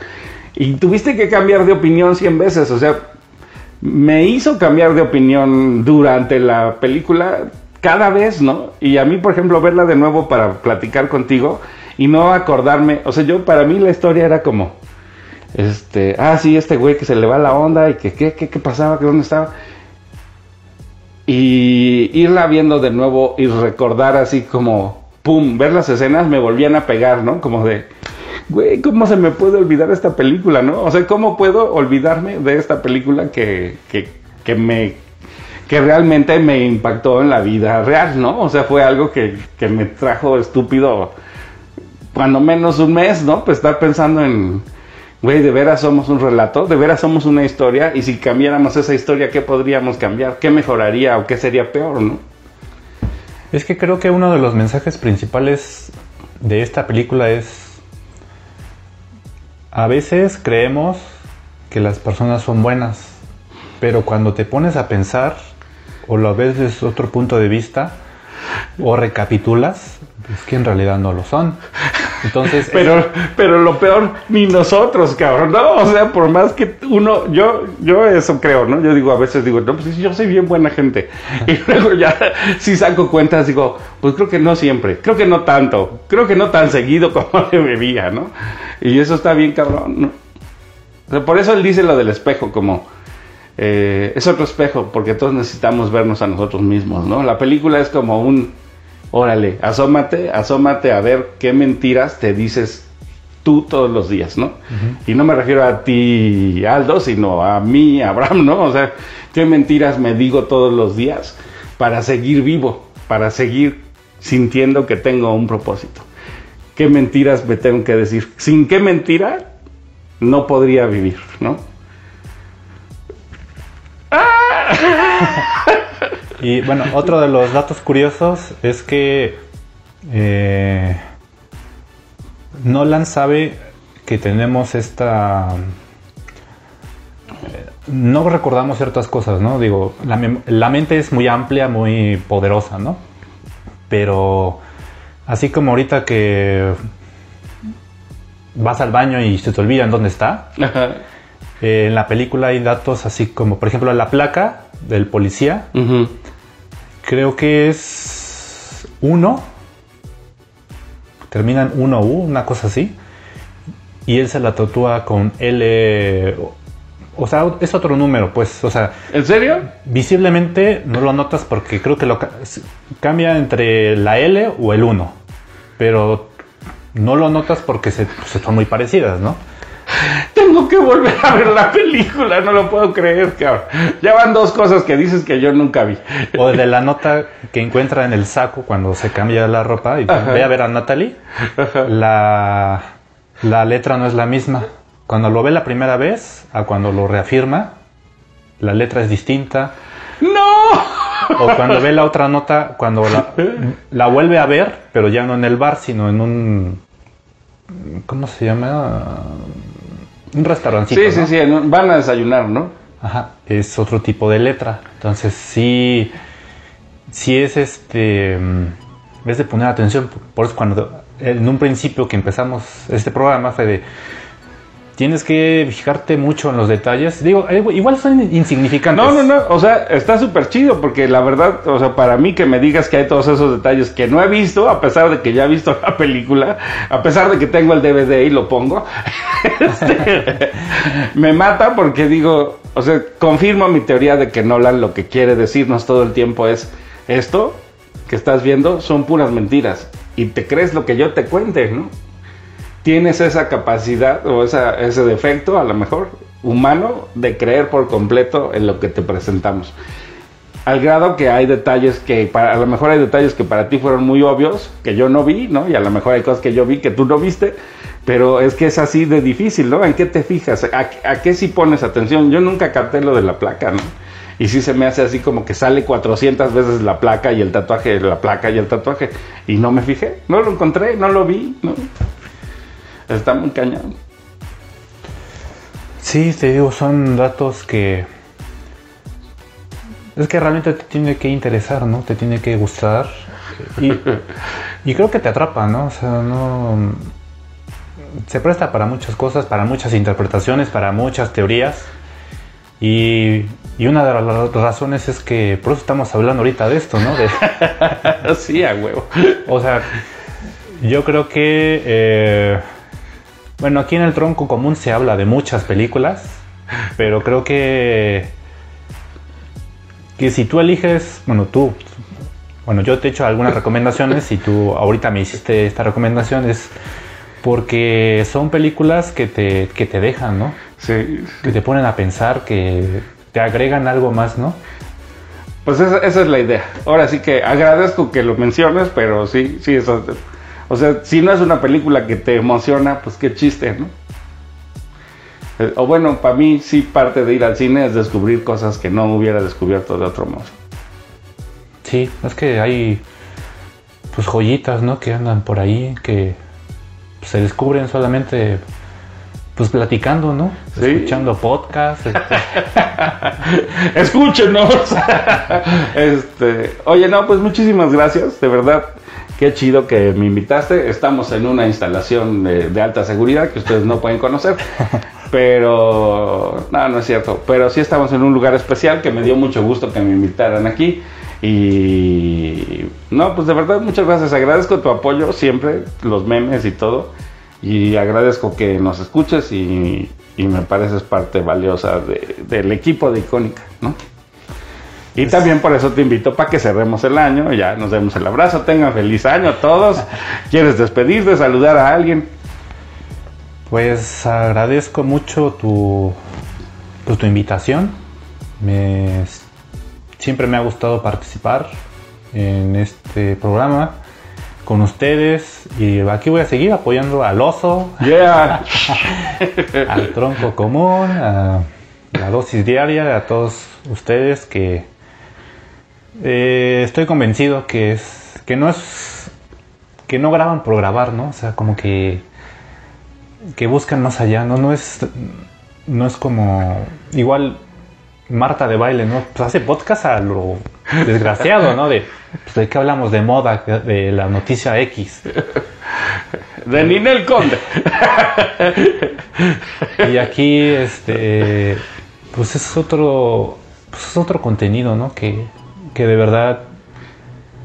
Y tuviste que cambiar de opinión 100 veces. O sea, me hizo cambiar de opinión durante la película cada vez, ¿no? Y a mí, por ejemplo, verla de nuevo para platicar contigo y no acordarme. O sea, yo, para mí la historia era como, este, ah, sí, este güey que se le va la onda y que, ¿qué, qué, qué pasaba? ¿Que dónde estaba? Y irla viendo de nuevo y recordar así como, pum, ver las escenas me volvían a pegar, ¿no? Como de, güey, ¿cómo se me puede olvidar esta película, no? O sea, ¿cómo puedo olvidarme de esta película que, que, que me que realmente me impactó en la vida real, ¿no? O sea, fue algo que, que me trajo estúpido cuando menos un mes, ¿no? Pues estar pensando en, güey, de veras somos un relato, de veras somos una historia, y si cambiáramos esa historia, ¿qué podríamos cambiar? ¿Qué mejoraría o qué sería peor, no? Es que creo que uno de los mensajes principales de esta película es, a veces creemos que las personas son buenas, pero cuando te pones a pensar o lo ves desde otro punto de vista o recapitulas, es que en realidad no lo son. Entonces, Pero, pero lo peor, ni nosotros, cabrón, ¿no? O sea, por más que uno, yo, yo eso creo, ¿no? Yo digo, a veces digo, no, pues yo soy bien buena gente. Y luego ya, si saco cuentas, digo, pues creo que no siempre, creo que no tanto, creo que no tan seguido como debería, ¿no? Y eso está bien, cabrón, ¿no? Por eso él dice lo del espejo, como, eh, es otro espejo, porque todos necesitamos vernos a nosotros mismos, ¿no? La película es como un, órale, asómate, asómate a ver qué mentiras te dices tú todos los días, ¿no? Y no me refiero a ti, Aldo, sino a mí, Abraham, ¿no? O sea, ¿qué mentiras me digo todos los días para seguir vivo, para seguir sintiendo que tengo un propósito? ¿Qué mentiras me tengo que decir? ¿Sin qué mentira no podría vivir, ¿no? Y bueno, otro de los datos curiosos es que eh, Nolan sabe que tenemos esta... eh, No recordamos ciertas cosas, ¿no? Digo, la, mente es muy amplia, muy poderosa, ¿no? Pero así como ahorita que vas al baño y se te olvida en dónde está, eh, en la película hay datos así como, por ejemplo, la placa del policía, Ujú. Creo que es 1, termina en 1U, una cosa así, y él se la tatúa con L, o- sea, es otro número, pues, o sea, ¿En serio? visiblemente no lo notas porque creo que lo cambia entre la L o el 1, pero no lo notas porque se, se son muy parecidas, ¿no? Tengo que volver a ver la película, no lo puedo creer, cabrón. Ya van dos cosas que dices que yo nunca vi. O de la nota que encuentra en el saco cuando se cambia la ropa y Ajá. ve a ver a Natalie, la, la letra no es la misma. Cuando lo ve la primera vez a cuando lo reafirma, la letra es distinta. ¡No! O cuando ve la otra nota, cuando la, la vuelve a ver, pero ya no en el bar, sino en un... ¿Cómo se llama? Un restaurancito. Sí, sí, ¿no? sí, van a desayunar, ¿no? Ajá, es otro tipo de letra. Entonces sí, sí es este, mm, es de poner atención. Por eso cuando en un principio que empezamos este programa fue de, tienes que fijarte mucho en los detalles. Digo, eh, igual son insignificantes. No, no, no, o sea, está súper chido porque la verdad, o sea, para mí que me digas que hay todos esos detalles que no he visto, a pesar de que ya he visto la película, a pesar de que tengo el DVD y lo pongo, este, me mata porque digo, o sea, confirmo mi teoría de que Nolan lo que quiere decirnos todo el tiempo es esto que estás viendo son puras mentiras y te crees lo que yo te cuente, ¿no? Tienes esa capacidad o esa, ese defecto, a lo mejor, humano, de creer por completo en lo que te presentamos. Al grado que hay detalles que, para, a lo mejor hay detalles que para ti fueron muy obvios, que yo no vi, ¿no? Y a lo mejor hay cosas que yo vi que tú no viste, pero es que es así de difícil, ¿no? ¿En qué te fijas? ¿A, a qué sí pones atención? Yo nunca capté lo de la placa, ¿no? Y sí se me hace así como que sale 400 veces la placa y el tatuaje, la placa y el tatuaje. Y no me fijé, no lo encontré, no lo vi, ¿no? Está muy cañón. Sí, te digo, son datos que... Es que realmente te tiene que interesar, ¿no? Te tiene que gustar. Y, y creo que te atrapa, ¿no? O sea, no... Se presta para muchas cosas, para muchas interpretaciones, para muchas teorías. Y, y una de las razones es que por eso estamos hablando ahorita de esto, ¿no? De, sí, a huevo. o sea, yo creo que... eh, bueno, aquí en el tronco común se habla de muchas películas, pero creo que que si tú eliges, bueno, tú, bueno, yo te he hecho algunas recomendaciones y tú ahorita me hiciste esta recomendación es porque son películas que te, que te dejan, ¿no? Sí. Que te ponen a pensar, que te agregan algo más, ¿no? Pues esa, esa es la idea. Ahora sí que agradezco que lo menciones, pero sí, sí, eso. O sea, si no es una película que te emociona, pues qué chiste, ¿no? Eh, O bueno, para mí sí parte de ir al cine es descubrir cosas que no hubiera descubierto de otro modo. Sí, es que hay pues joyitas, ¿no? Que andan por ahí, que se descubren solamente pues platicando, ¿no? Sí. Escuchando podcasts. este, Escúchenos. este, oye, no, pues muchísimas gracias, de verdad. Qué chido que me invitaste. Estamos en una instalación de, de alta seguridad que ustedes no pueden conocer. Pero, no, no es cierto. Pero sí estamos en un lugar especial que me dio mucho gusto que me invitaran aquí. Y, no, pues de verdad, muchas gracias. Agradezco tu apoyo siempre, los memes y todo. Y agradezco que nos escuches y, y me pareces parte valiosa de- del equipo de Icónica, ¿no? Y también por eso te invito para que cerremos el año, ya nos demos el abrazo, tengan feliz año todos. ¿Quieres despedirte, saludar a alguien? Pues agradezco mucho tu, pues, tu invitación. Me, siempre me ha gustado participar en este programa con ustedes y aquí voy a seguir apoyando al oso, Yeah. al tronco común, a la dosis diaria, a todos ustedes que eh, estoy convencido que es que no es que no graban por grabar, ¿no? O sea, como que que buscan más allá, no no es no es como igual Marta de baile, ¿no? Pues hace podcast a lo desgraciado, ¿no? De, pues, ¿de qué hablamos? De moda, de la noticia X. De Ninel Conde. Y aquí, este, pues es otro, pues es otro contenido, ¿no? Que, que de verdad,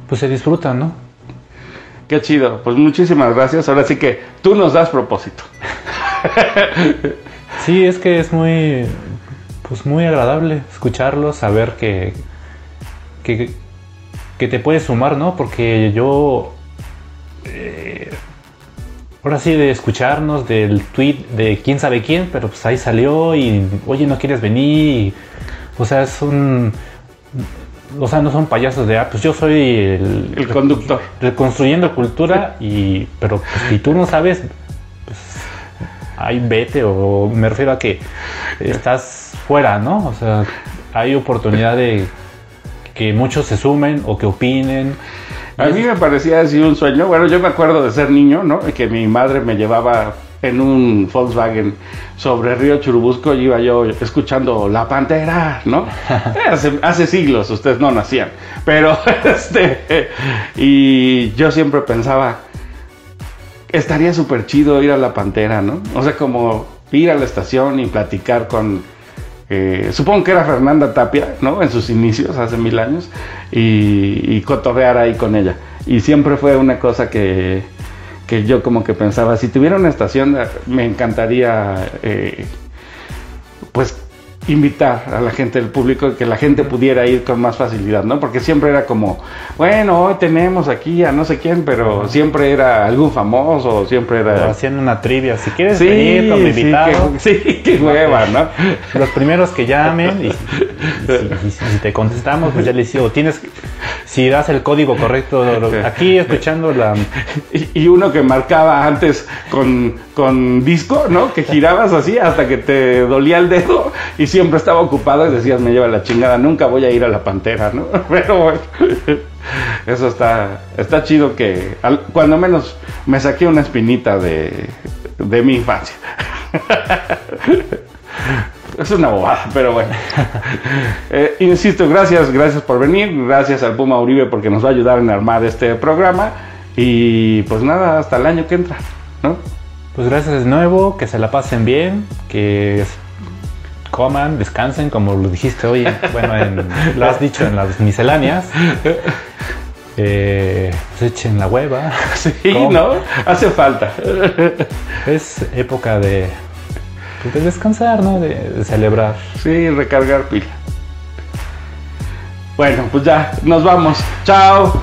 pues se disfruta, ¿no? Qué chido. Pues muchísimas gracias. Ahora sí que tú nos das propósito. Sí, es que es muy, pues muy agradable escucharlos, saber que, que, que te puedes sumar, ¿no? Porque yo, eh, ahora sí, de escucharnos del tweet de quién sabe quién, pero pues ahí salió y, oye, ¿no quieres venir? Y, o sea, es un... O sea, no son payasos de, ah, pues yo soy el, El conductor. reconstruyendo cultura y pero pues, si tú no sabes pues ahí vete o me refiero a que estás fuera no o sea hay oportunidad de que muchos se sumen o que opinen A mí me parecía así un sueño. Bueno, yo me acuerdo de ser niño, ¿no? Que mi madre me llevaba en un Volkswagen sobre Río Churubusco y iba yo escuchando La Pantera, ¿no? Hace, hace siglos ustedes no nacían. Pero, este, y yo siempre pensaba, estaría súper chido ir a La Pantera, ¿no? O sea, como ir a la estación y platicar con... eh, supongo que era Fernanda Tapia, ¿no? En sus inicios, hace mil años, y, y cotorrear ahí con ella. Y siempre fue una cosa que, que yo como que pensaba, si tuviera una estación, me encantaría, eh, pues, invitar a la gente del público que la gente pudiera ir con más facilidad, ¿no? Porque siempre era como, bueno, hoy tenemos aquí a no sé quién, pero siempre era algún famoso, siempre era... haciendo una trivia si quieres Sí, venir como sí, invitado qué, sí, qué hueva, ¿no? los primeros que llamen y, y si, y si te contestamos pues ya les digo tienes si das el código correcto aquí escuchando la Y, y uno que marcaba antes con, con disco, ¿no? Que girabas así hasta que te dolía el dedo y siempre estaba ocupado y decías, me lleva la chingada, nunca voy a ir a la pantera, ¿no? Pero bueno, eso está, está chido que al- cuando menos me saqué una espinita de, de mi infancia. Es una bobada, pero bueno. Eh, insisto, gracias, gracias por venir, gracias al Puma Uribe porque nos va a ayudar en armar este programa y pues nada, hasta el año que entra, ¿no? Pues gracias de nuevo, que se la pasen bien, que coman, descansen, como lo dijiste hoy, bueno, en- lo has dicho en las misceláneas. Eh, pues echen la hueva. Sí, Coman. ¿no? Hace falta. Es época de, pues, de descansar, ¿no? De, de celebrar. Sí, recargar pila. Bueno, pues ya, nos vamos. Chao.